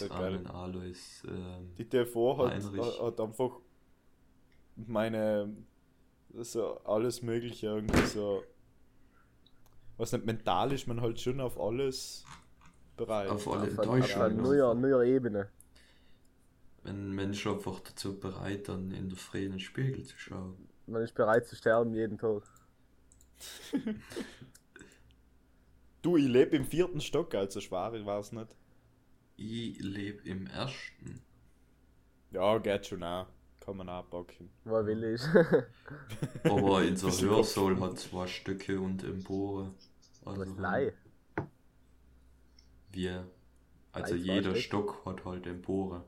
S1: vorbereitet,
S2: an den Alois. Ähm,
S1: Die TV hat,
S2: Heinrich.
S1: hat einfach meine so alles mögliche irgendwie so was nicht mental ist man halt schon auf alles bereit.
S2: auf alle
S4: Auf, auf, auf
S2: Enttäuschungen.
S4: einer neuer, neuer Ebene.
S2: Wenn Mensch einfach dazu bereit, dann in der freien Spiegel zu schauen.
S4: Man ist bereit zu sterben jeden Tag.
S1: Du, ich lebe im vierten Stock, also schwer war es nicht.
S2: Ich lebe im ersten.
S1: Ja, geht schon auch. Kann man auch packen.
S4: Wo will ich?
S2: Aber unser Hörsaal hat zwei Stücke und Empore.
S4: Was
S2: Also,
S4: Lei?
S2: wir. Also
S4: zwei
S2: jeder
S4: Stück?
S2: Stock hat halt Empore.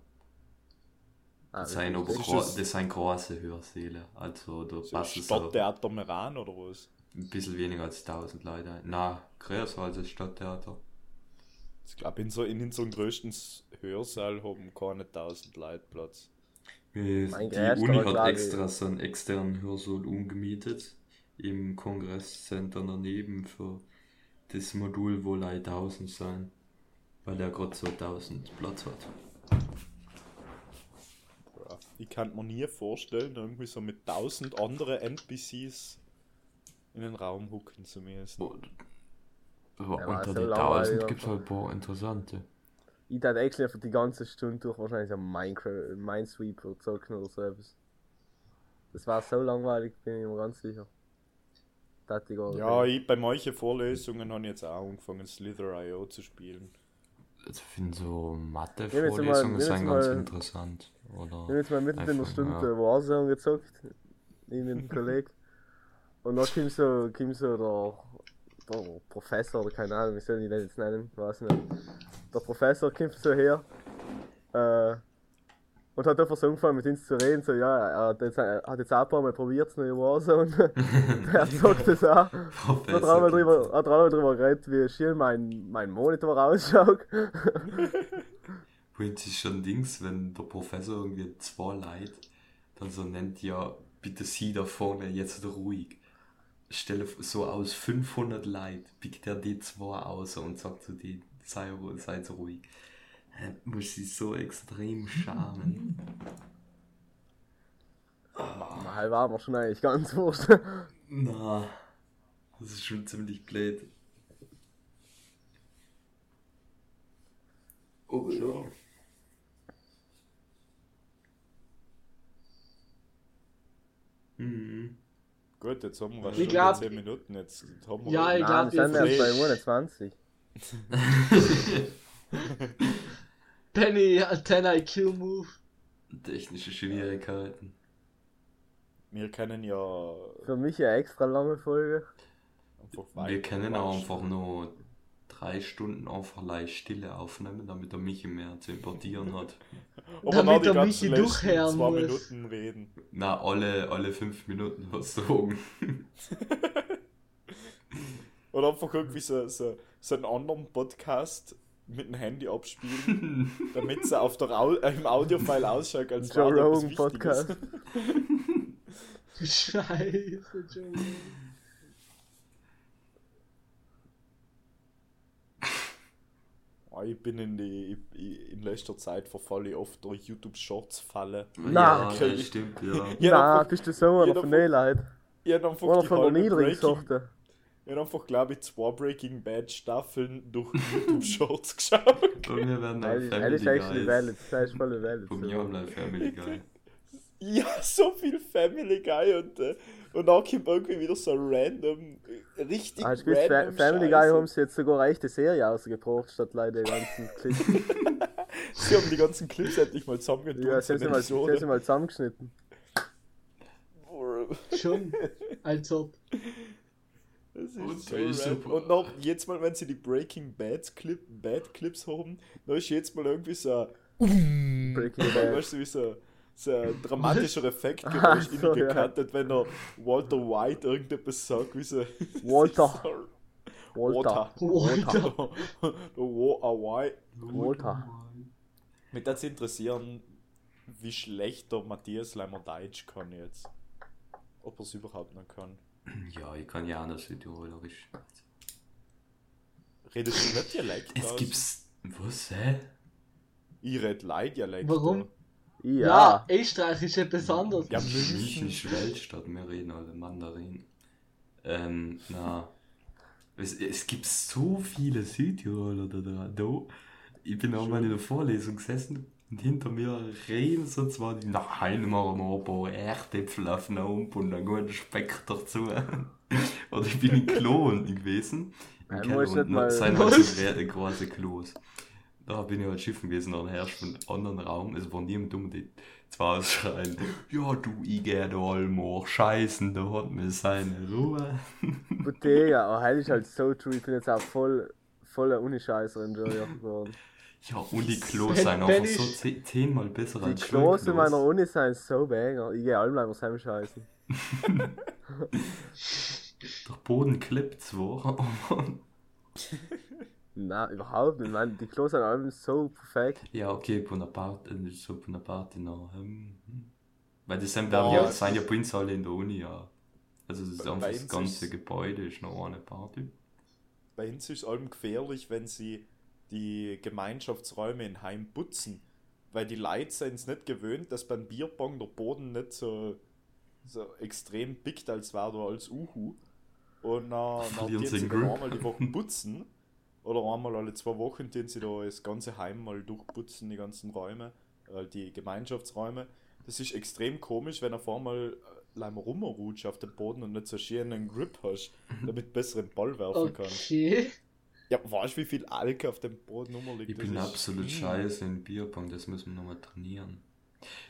S4: Ah,
S2: Das sind, aber
S1: das
S2: sind große Hörsäle. Also da
S1: So
S2: passt es so
S1: Stadttheater Meran oder was?
S2: ein bisschen weniger als 1000 Leute. Na, größer als das Stadttheater.
S1: Ich glaube, in, so, in unserem größten Hörsaal haben keine 1000 Leute Platz.
S2: Die
S4: größter
S2: Uni hat extra so einen externen Hörsaal umgemietet. Im Kongresscenter daneben für das Modul, wo Leute 1000 sein. Weil er gerade so 1000 Platz hat.
S1: Ich kann mir nie vorstellen, irgendwie so mit 1000 anderen NPCs in den Raum hucken zu müssen.
S2: Und, aber
S4: Ja,
S2: unter den 1000 gibt es halt ein paar interessante.
S4: Ich dachte actually einfach die ganze Stunde durch wahrscheinlich am Minecraft, Minesweeper zocken oder so etwas. Das war so langweilig, bin ich mir ganz sicher. Das ich
S1: Ja, ich, bei manchen Vorlesungen habe ich jetzt auch angefangen, Slither.io zu spielen.
S2: Also ich finde so Mathe-Vorlesungen sind ganz interessant. Oder?
S4: Ich habe jetzt mal mitten in der Stunde
S2: ja.
S4: Warzone gezockt, ich mit einem Kollegen. Und dann kommt so, kommt so der, der Professor, oder keine Ahnung, wie soll ich den jetzt nennen, weiß nicht. Der Professor kommt so her äh, und hat einfach so angefangen mit uns zu reden, so ja, er hat jetzt, er hat jetzt auch ein paar Mal probiert, das neue Warzone. er zockt das auch. Hat er auch mal drüber, hat er auch mal drüber geredet, wie schön mein, mein Monitor ausschaut.
S2: Bringt sich schon Dings, wenn der Professor irgendwie zwei Leute dann so nennt, ja, bitte sie da vorne jetzt ruhig. Stelle so aus 500 Leute, pickt er die zwei aus und sagt zu denen, sei, ru- seid so ruhig. Muss sie so extrem schamen.
S4: Mal war mir schon eigentlich ganz wurscht.
S2: Na, das ist schon ziemlich blöd. Oh, ja. Mhm.
S1: Gut, jetzt haben wir
S3: Ich
S1: schon
S3: glaub-
S1: 10 Minuten. Jetzt haben wir
S3: Ja, ich
S4: Nein,
S3: glaub,
S4: wir sind
S3: wir-
S4: erst bei 21.
S3: Penny, 10 IQ Move.
S2: Technische Schwierigkeiten.
S1: wir können ja
S4: Für mich eine extra lange Folge.
S2: Wir können auch einfach nur drei Stunden einfach leicht Stille aufnehmen, damit der Michi mehr zu importieren hat.
S1: Aber
S3: Damit
S1: noch die
S3: der
S1: ganzen
S3: Michi
S1: letzten
S3: durchhören
S1: zwei
S3: muss.
S1: Minuten reden.
S2: Na, alle, alle fünf Minuten was sagen.
S1: Oder einfach irgendwie so, so, so einen anderen Podcast mit dem Handy abspielen, damit es auf der Au äh, im Audiofile ausschaut, als
S4: Joe Rogan. Podcast.
S3: Scheiße, Joe.
S1: Ich bin in die in letzter Zeit verfalle ich oft durch YouTube Shorts falle.
S4: Na.
S2: ja, das stimmt, ja.
S1: Ja,
S4: Na,
S1: einfach-
S4: bist du so einer von
S1: von-
S4: den Leuten?
S1: Ich habe einfach
S4: Oder
S1: die
S4: von der niedrigen
S1: Breaking,
S4: Sorte?
S1: ich hab einfach glaube ich zwei Breaking Bad Staffeln durch YouTube Shorts geschaut.
S2: Bei mir werden auch
S4: Das ist
S2: Family
S4: actually
S2: Guys.
S4: valid. Das ist voll valid.
S2: Bei mir haben wir Family Guy.
S1: Ja, so viel Family Guy und, äh, und auch kommt irgendwie wieder so random, richtig
S4: Ah, spielst Fa
S1: random
S4: Family Guy
S1: Scheiße.
S4: haben sie jetzt sogar eine echte Serie ausgebracht, statt leider die ganzen Clips.
S1: Sie haben die ganzen Clips endlich mal zusammengetan.
S4: ja, sie haben sie mal, sie haben sie mal zusammengeschnitten.
S3: Schon. Als ob.
S1: Das ist
S2: Und
S1: so
S2: ist
S1: random.
S2: super.
S1: Und noch jetzt mal, wenn sie die Breaking Bad, Clip, Bad Clips haben, da ist jetzt mal irgendwie so
S4: Breaking Bad.
S1: weißt du, wie so, ein dramatischer Effekt ist
S4: so,
S1: gecuttet, wenn er Walter White irgendetwas sagt, wie so
S4: Walter.
S1: Walter.
S4: Walter.
S1: Walter. Walter. Mich würde interessieren, wie schlecht der Matthias Leimer Deutsch kann jetzt. Ob er es überhaupt noch kann.
S2: Ja, ich kann ja auch noch Südtirolerisch.
S1: Redest du nicht Dialekt?
S2: Es
S1: aus?
S2: gibt's. Was, hä?
S1: Ich red Leih-Dialekt.
S3: Warum?
S4: Ja.
S3: Ja, Österreich ist etwas anderes.
S1: Ja,
S2: München ist Weltstadt, wir reden alle Mandarin. Ähm, na. Es, es gibt so viele Südtiroler da, da, da. Ich bin auch mal in der Vorlesung gesessen, Und hinter mir reden so zwar die Nein, machen noch ein paar Erdäpfel auf den Ump und einen guten Speck dazu. Oder ich bin in Klo unten gewesen.
S4: Muss nicht
S2: unten
S4: mal-
S2: sind halt so große Klos. Da bin ich halt schiffen gewesen, dann herrscht von anderen Raum, es war niemand um die zwei ausschreien, ja du, ich geh da allmal scheißen, da hat mir seine Ruhe.
S4: Bottega, aber heute ist halt so true. Ich bin jetzt auch voll, voller Unischeißer-Enjoyer geworden.
S2: Ja, und die Klos sind einfach so ze- zehnmal besser
S4: Die
S2: als
S4: Klos in meiner Uni sind so banger. Ich gehe allem einmal selber scheißen.
S2: Der Boden klebt zwar, aber...
S4: Nein, überhaupt nicht. Ich meine, die Klos sind allem so perfekt.
S2: Ja, okay, Bonaparte, äh, so Bonaparte noch. Ähm, hm. weil das sind,
S1: Ja.
S2: ja, sind ja uns alle in der Uni, ja. Also das ist einfach das ganze
S1: ist-
S2: Gebäude ist noch eine Party.
S1: Bei uns ist es allem gefährlich, wenn sie die Gemeinschaftsräume in Heim putzen. Weil die Leute sind es nicht gewöhnt, dass beim Bierbong der Boden nicht so, so extrem pickt, als wäre da als Uhu. Und dann, dann
S2: Grip.
S1: einmal die Woche putzen. Oder einmal alle zwei Wochen tun sie da das ganze Heim mal durchputzen, die ganzen Räume, äh, die Gemeinschaftsräume. Das ist extrem komisch, wenn auf einmal äh, einmal rumrutscht auf dem Boden und nicht so schön einen Grip hast, damit du besseren Ball werfen kannst.
S3: Okay.
S1: Ja, weißt du, wie viel Alk auf dem Boden rumliegt?
S2: Ich bin absolut scheiße in Bierpong, das müssen wir nochmal trainieren.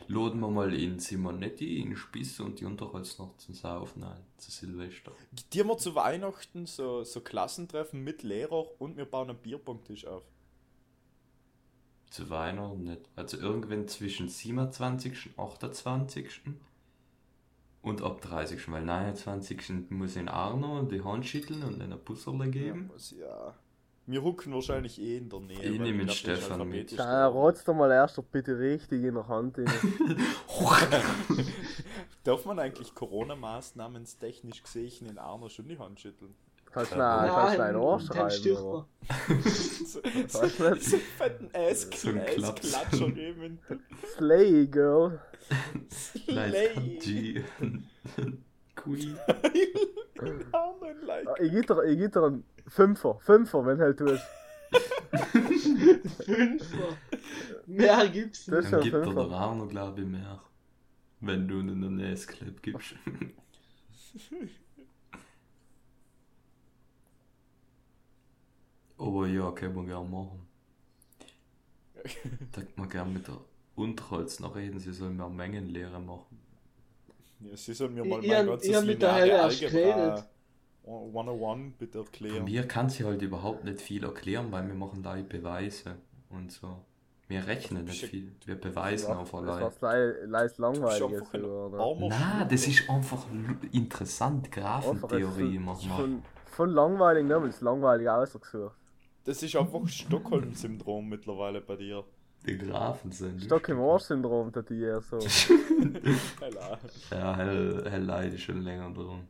S2: Laden wir mal in Simonetti, in Spisse und die Unterholz noch zum Saufen ein, zu Silvester.
S1: Die haben wir zu Weihnachten so, so Klassentreffen mit Lehrer und wir bauen einen Bierpongtisch auf.
S2: Zu Weihnachten nicht. Also irgendwann zwischen 27. und 28. Und ab 30. Weil 29. muss ich in Arno und die Hand schütteln und dann ein Busserle geben.
S1: muss ja. Wir hucken wahrscheinlich eh in der Nähe.
S2: Ich
S1: weil
S2: nehme
S1: ist
S2: Stefan mit.
S4: Da rotzt doch mal erst doch bitte richtig in der Hand rein.
S1: Darf man eigentlich Corona-Maßnahmens-technisch gesehen in Arno schon die Hand schütteln?
S4: Kannst du
S2: Ja.
S4: kannst du noch ein Ohr
S3: dann
S4: schreiben,
S3: stirbt
S4: aber.
S1: so, so einen fetten
S2: So ein Klaps.
S1: Ass-Klatscher geben.
S4: Slay, Girl.
S2: Nice
S1: Slay.
S2: Queen.
S1: Arno in like.
S4: Ah, Ich gebe dir, ich geb dir einen Fünfer. Fünfer, wenn du halt tust.
S3: Fünfer. Mehr gibt's
S4: Das
S3: nicht.
S4: ist
S2: Dann gibt er
S4: Fünfer.
S2: der Arno, glaube ich, mehr. Wenn du in der Näsclip gibst. Aber ja, können wir gerne machen. Da kann man gerne mit der Unterholz noch reden, sie sollen mehr Mengenlehre machen.
S1: Ja, sie sollen mir mal
S3: Ich-
S1: mein
S3: mit der
S1: lineare Algebra
S3: geredet.
S1: 101 bitte erklären.
S2: mir kann sie halt überhaupt nicht viel erklären, weil wir machen da Beweise und so. Wir rechnen nicht viel, wir beweisen
S4: Das
S2: einfach
S4: war
S2: Leute.
S4: leicht langweilig
S2: Na, das ist einfach interessant, Graphentheorie machen wir.
S4: von, von langweilig, ne? Weil es langweilig ausgesucht.
S1: Das ist einfach Stockholm-Syndrom mittlerweile bei dir.
S2: Die Graphen sind.
S4: Stock im Ohr-Syndrom, der die eher so.
S1: Hella.
S2: Ja, hell, hell leid ist schon länger drin.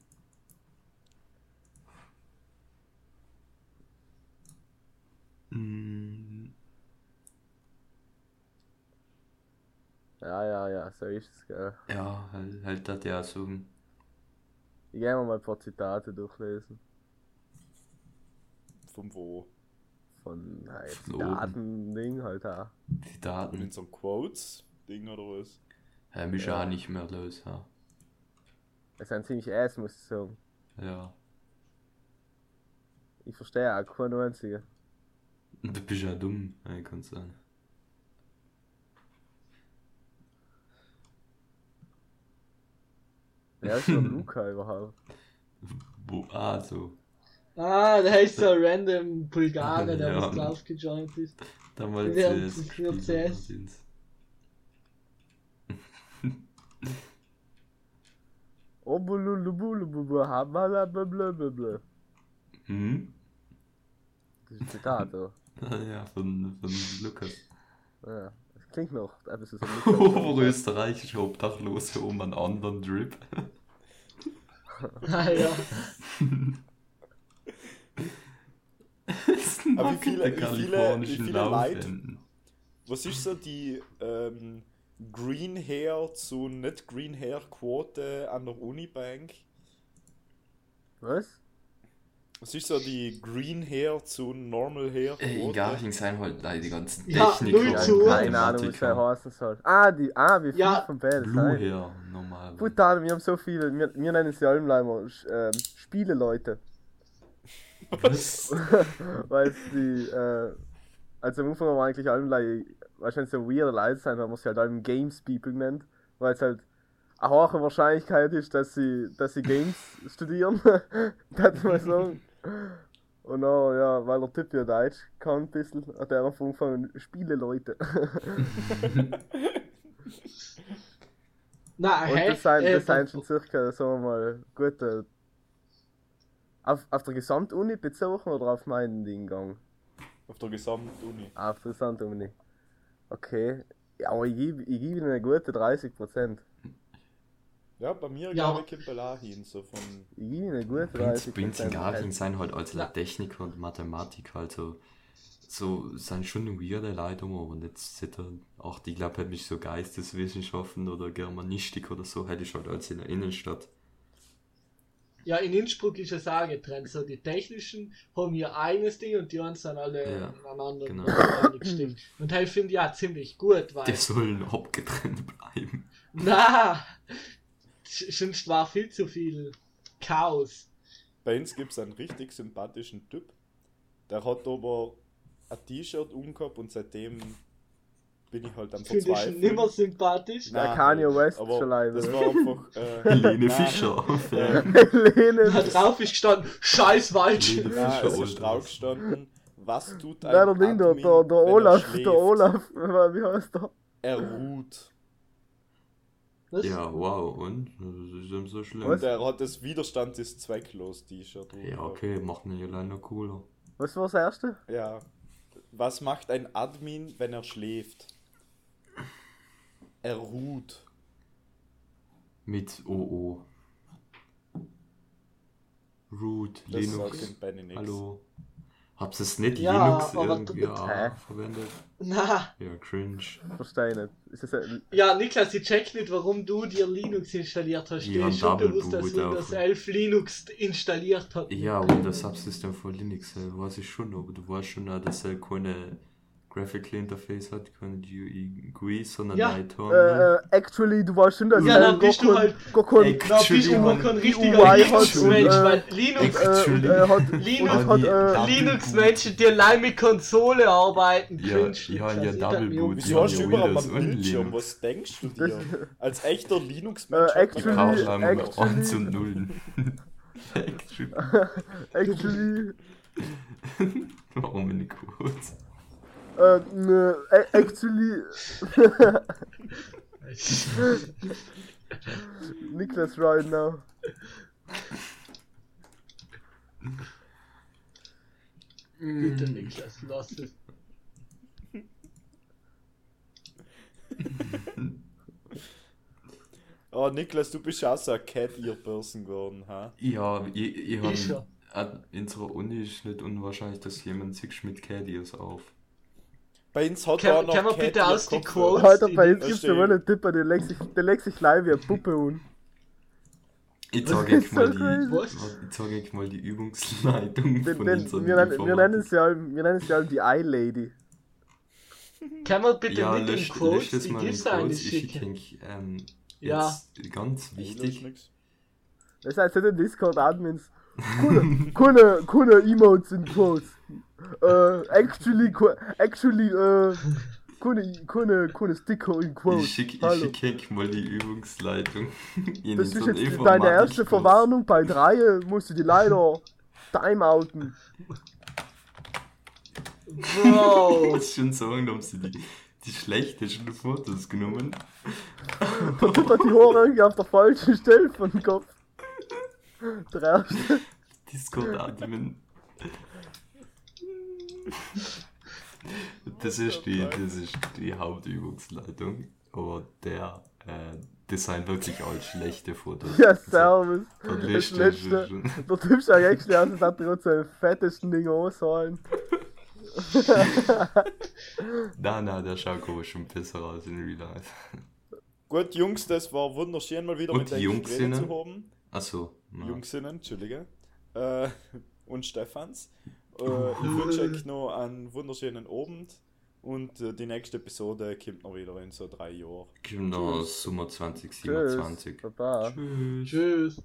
S2: Mm,
S4: Ja, ja, ja, so ist es, gell.
S2: Ja, hell, hell das ja so.
S4: Ich gehe mal ein paar Zitate durchlesen.
S1: Von wo?
S4: Von ja,
S2: oben.
S4: Zitaten-Ding halt auch.
S2: Die Daten.
S1: unserem Quotes-Ding oder was?
S2: Ja, mich
S4: Ja.
S2: auch nicht mehr los, ja.
S4: Es sind ziemlich ass, muss ich sagen.
S2: Ja.
S4: Ich verstehe auch keinen einzigen.
S2: Und du bist ja dumm, ich kann sagen.
S4: Wer ist der Luca überhaupt?
S2: Wo, ah, so.
S3: Ah, da ist so ein random Bulgare, der
S2: Ja.
S3: was gejoint ist.
S2: Damals
S3: Wir
S2: CS gespielt,
S3: CS.
S2: Hm?
S4: Das ist ein Zitat, oder?
S2: Ja, von, von Lukas.
S4: Ja, das klingt noch etwas so
S2: Oberösterreichische Obdachlose um einen anderen Drip.
S3: Ah ja.
S1: Aber wie viele- wie viele-
S2: kalifornischen
S1: wie viele Leute-. Was ist so die ähm, Green Hair zu nicht Green Hair Quote an der Unibank?
S4: Was?
S1: Was ist so die Green Hair zu Normal Hair?
S2: Äh, In
S1: rote?
S2: Garching sind halt leider die ganzen
S3: Ja,
S2: Technik
S3: null
S2: und
S3: zu.
S4: Keine Ahnung, wie es
S2: Mathematiker.
S4: heißen soll. Ah, die, ah, wie viel
S3: Ja.
S4: von beiden
S2: Blue
S4: sein.
S2: Hair, normal.
S4: Brutal, wir haben so viele, wir, wir nennen sie Almleimer, ähm, Spieleleute.
S2: Was?
S4: Weil es die, äh, also am Anfang haben wir eigentlich Almlei, wahrscheinlich so weird Leute sein, weil man sie halt allem Games People nennt, weil es halt eine hohe Wahrscheinlichkeit ist, dass sie, dass sie Games studieren, das mal sagen. Und dann, ja, weil der Typ ja Deutsch kann ein bisschen, hat er am Anfang Spieleleute.
S3: Na,
S4: Und
S3: hä?
S4: das sind,
S3: Äh,
S4: das sind schon circa, sagen wir mal, gute. Auf, auf der Gesamtuni bezogen oder auf meinen Dinggang?
S1: Auf der Gesamtuni.
S4: Ah, auf der Gesamtuni. Okay. Ja, aber ich gebe ich geb ihnen eine gute 30%.
S1: Ja, bei mir
S3: Ja.
S1: glaube ich Kimpel auch hin, so von.
S4: Ich gebe ihnen eine gute
S2: Prinz,
S4: 30%.
S2: Prinz in Garching sind halt als
S3: Ja.
S2: Techniker und Mathematiker, also so sind schon weirde Leute um, aber nicht sitter, auch die glaube halt nicht so Geisteswissenschaften oder Germanistik oder so, hätte ich halt als in der Innenstadt.
S3: Ja, in Innsbruck ist es auch getrennt. So, die technischen haben hier eines Ding und die anderen sind alle
S2: Ja,
S3: in einem anderen
S2: genau.
S3: Ding. Und das finde ich auch ziemlich gut, weil.
S2: Die sollen abgetrennt bleiben.
S3: Na, sonst war viel zu viel Chaos.
S1: Bei uns gibt es einen richtig sympathischen Typ. Der hat aber ein T-Shirt umgehabt und seitdem bin ich halt am
S3: Finde ich schon
S1: Verzweifeln.
S3: nimmer sympathisch.
S4: Der Kanye West
S1: aber
S4: schon leider.
S1: Das war einfach. Äh,
S2: Helene
S1: nein,
S2: Fischer.
S1: Äh,
S4: Lene.
S3: Da drauf ist gestanden, scheiß Wald.
S2: Helene
S1: nein,
S2: Fischer
S1: es ist drauf gestanden. Was tut ein
S4: Nein, der Ding, der,
S1: Admin,
S4: der, der
S1: wenn er
S4: Olaf, der Olaf, wie heißt der?
S1: Er ruht.
S3: Was?
S2: Ja, wow, und? Das ist ihm so schlimm.
S1: Und er hat das Widerstand ist zwecklos T-Shirt.
S2: Ja, okay, macht ihn ja leider cooler.
S4: Was war das erste?
S1: Ja. Was macht ein Admin, wenn er schläft? Er ruht.
S2: Mit OO. Root,
S1: Das
S2: Linux. Hallo. Hab's es nicht
S3: Ja,
S2: Linux
S3: aber
S2: irgendwie
S3: du-
S2: ja, verwendet?
S3: Na,
S2: Ja, cringe.
S4: Verstehe ich nicht. Ist das ein,
S3: ja, Niklas, ich check nicht, warum du dir Linux installiert hast.
S2: Ja,
S3: Dir ist schon bewusst, dass Windows
S2: auf-
S3: 11 Linux installiert hat.
S2: Ja, und das Subsystem von Linux, äh, weiß ich schon, aber du weißt schon, dass er keine Graphical Interface hat, keine GUI, GUI sondern
S3: Ja.
S2: ein
S4: äh,
S2: Terminal.
S4: äh, actually, du weißt schon, dass
S3: Ja,
S4: er
S3: dann bist du halt-
S4: gar kein,
S2: Ey,
S3: Da bist du kein richtiger Linux-Mensch,
S4: und, äh,
S3: weil Linux,
S4: äh, äh, hat,
S3: Linux-
S4: hat, äh,
S3: Linux-Menschen, die allein mit Konsole arbeiten,
S2: Ja,
S3: cringe.
S2: ich habe ja
S3: Niklas, ich
S2: Double Boot.
S1: Wieso
S2: Ja,
S1: hast du
S2: ja,
S1: überall
S2: Windows
S1: am Bildschirm? Was denkst du dir? Als echter
S4: Äh,
S1: Linux-Mensch hat
S4: actually- actually-
S2: Eins und Nullen. Actually.
S4: actually,
S2: Warum nicht kurz?
S4: Äh, ne, äh, actually, Niklas right now.
S3: Bitte, Niklas, lass es.
S1: Oh, Niklas, du bist auch so ein Cat-Ear-Person geworden, ha?
S2: Ja, ich, ich
S3: Ich schon.
S2: habe in unserer Uni ist nicht unwahrscheinlich, dass jemand sich mit Caddies auf.
S1: Bei uns hat
S3: Kann-
S1: er noch
S3: kann man bitte aus die. Quotes-
S4: Alter, bei uns
S1: die-
S4: gibt's ja wohl einen Typ, der legt sich, der legt sich live wie eine Puppe un.
S2: Ich zeige euch
S4: so
S2: zeige euch mal die Übungsleitung
S4: Wir,
S2: von
S4: wir,
S2: unserem
S4: wir, nennen, wir, nennen wir sie allem die Eye Lady.
S3: Kann man bitte
S2: Ja,
S3: mit den
S2: löscht,
S3: Quotes,
S2: löscht das
S3: die
S2: Quotes.
S3: eigentlich
S2: Ich
S3: schicken?
S2: euch ähm,
S3: Ja.
S2: ganz wichtig.
S4: Das heißt, in den Discord-Admins. Coole, coole, coole Emotes in Quotes. Äh, actually, actually, äh, coole, coole, coole Sticker in Quotes.
S2: Ich schicke ich schick euch mal die Übungsleitung. in
S4: Das ist jetzt deine erste. Verwarnung. Bei 3 musst du die leider timeouten.
S3: Bro,
S2: muss schon sagen, da haben sie die, die schlechtesten Fotos genommen.
S4: Der Typ hat die Haare irgendwie auf der falschen Stelle von Kopf. Erste.
S2: Discord-Admin. Das ist die, das ist die Hauptübungsleitung. Aber der, äh, das sind wirklich all schlechte Fotos.
S4: Ja, servus.
S2: Der
S4: Das
S2: letzte
S4: Der Typ schaut actually aus, als hätte er gerade seine fettesten Dinge ausholen.
S2: Nein, nein, der schaut aber schon besser aus in Real Life.
S1: Gut, Jungs, das war wunderschön mal wieder
S2: Und
S1: mit
S2: die
S1: euch zu haben.
S2: Achso. Na.
S1: Jungsinnen, Entschuldige. Äh, und Stefans. Äh, ich wünsche euch noch einen wunderschönen Abend und äh, die nächste Episode kommt noch wieder in so drei Jahren.
S2: Genau,
S4: Tschüss.
S2: Sommer
S4: Tschüss.
S2: 2027.
S4: Baba.
S2: Tschüss.
S3: Tschüss.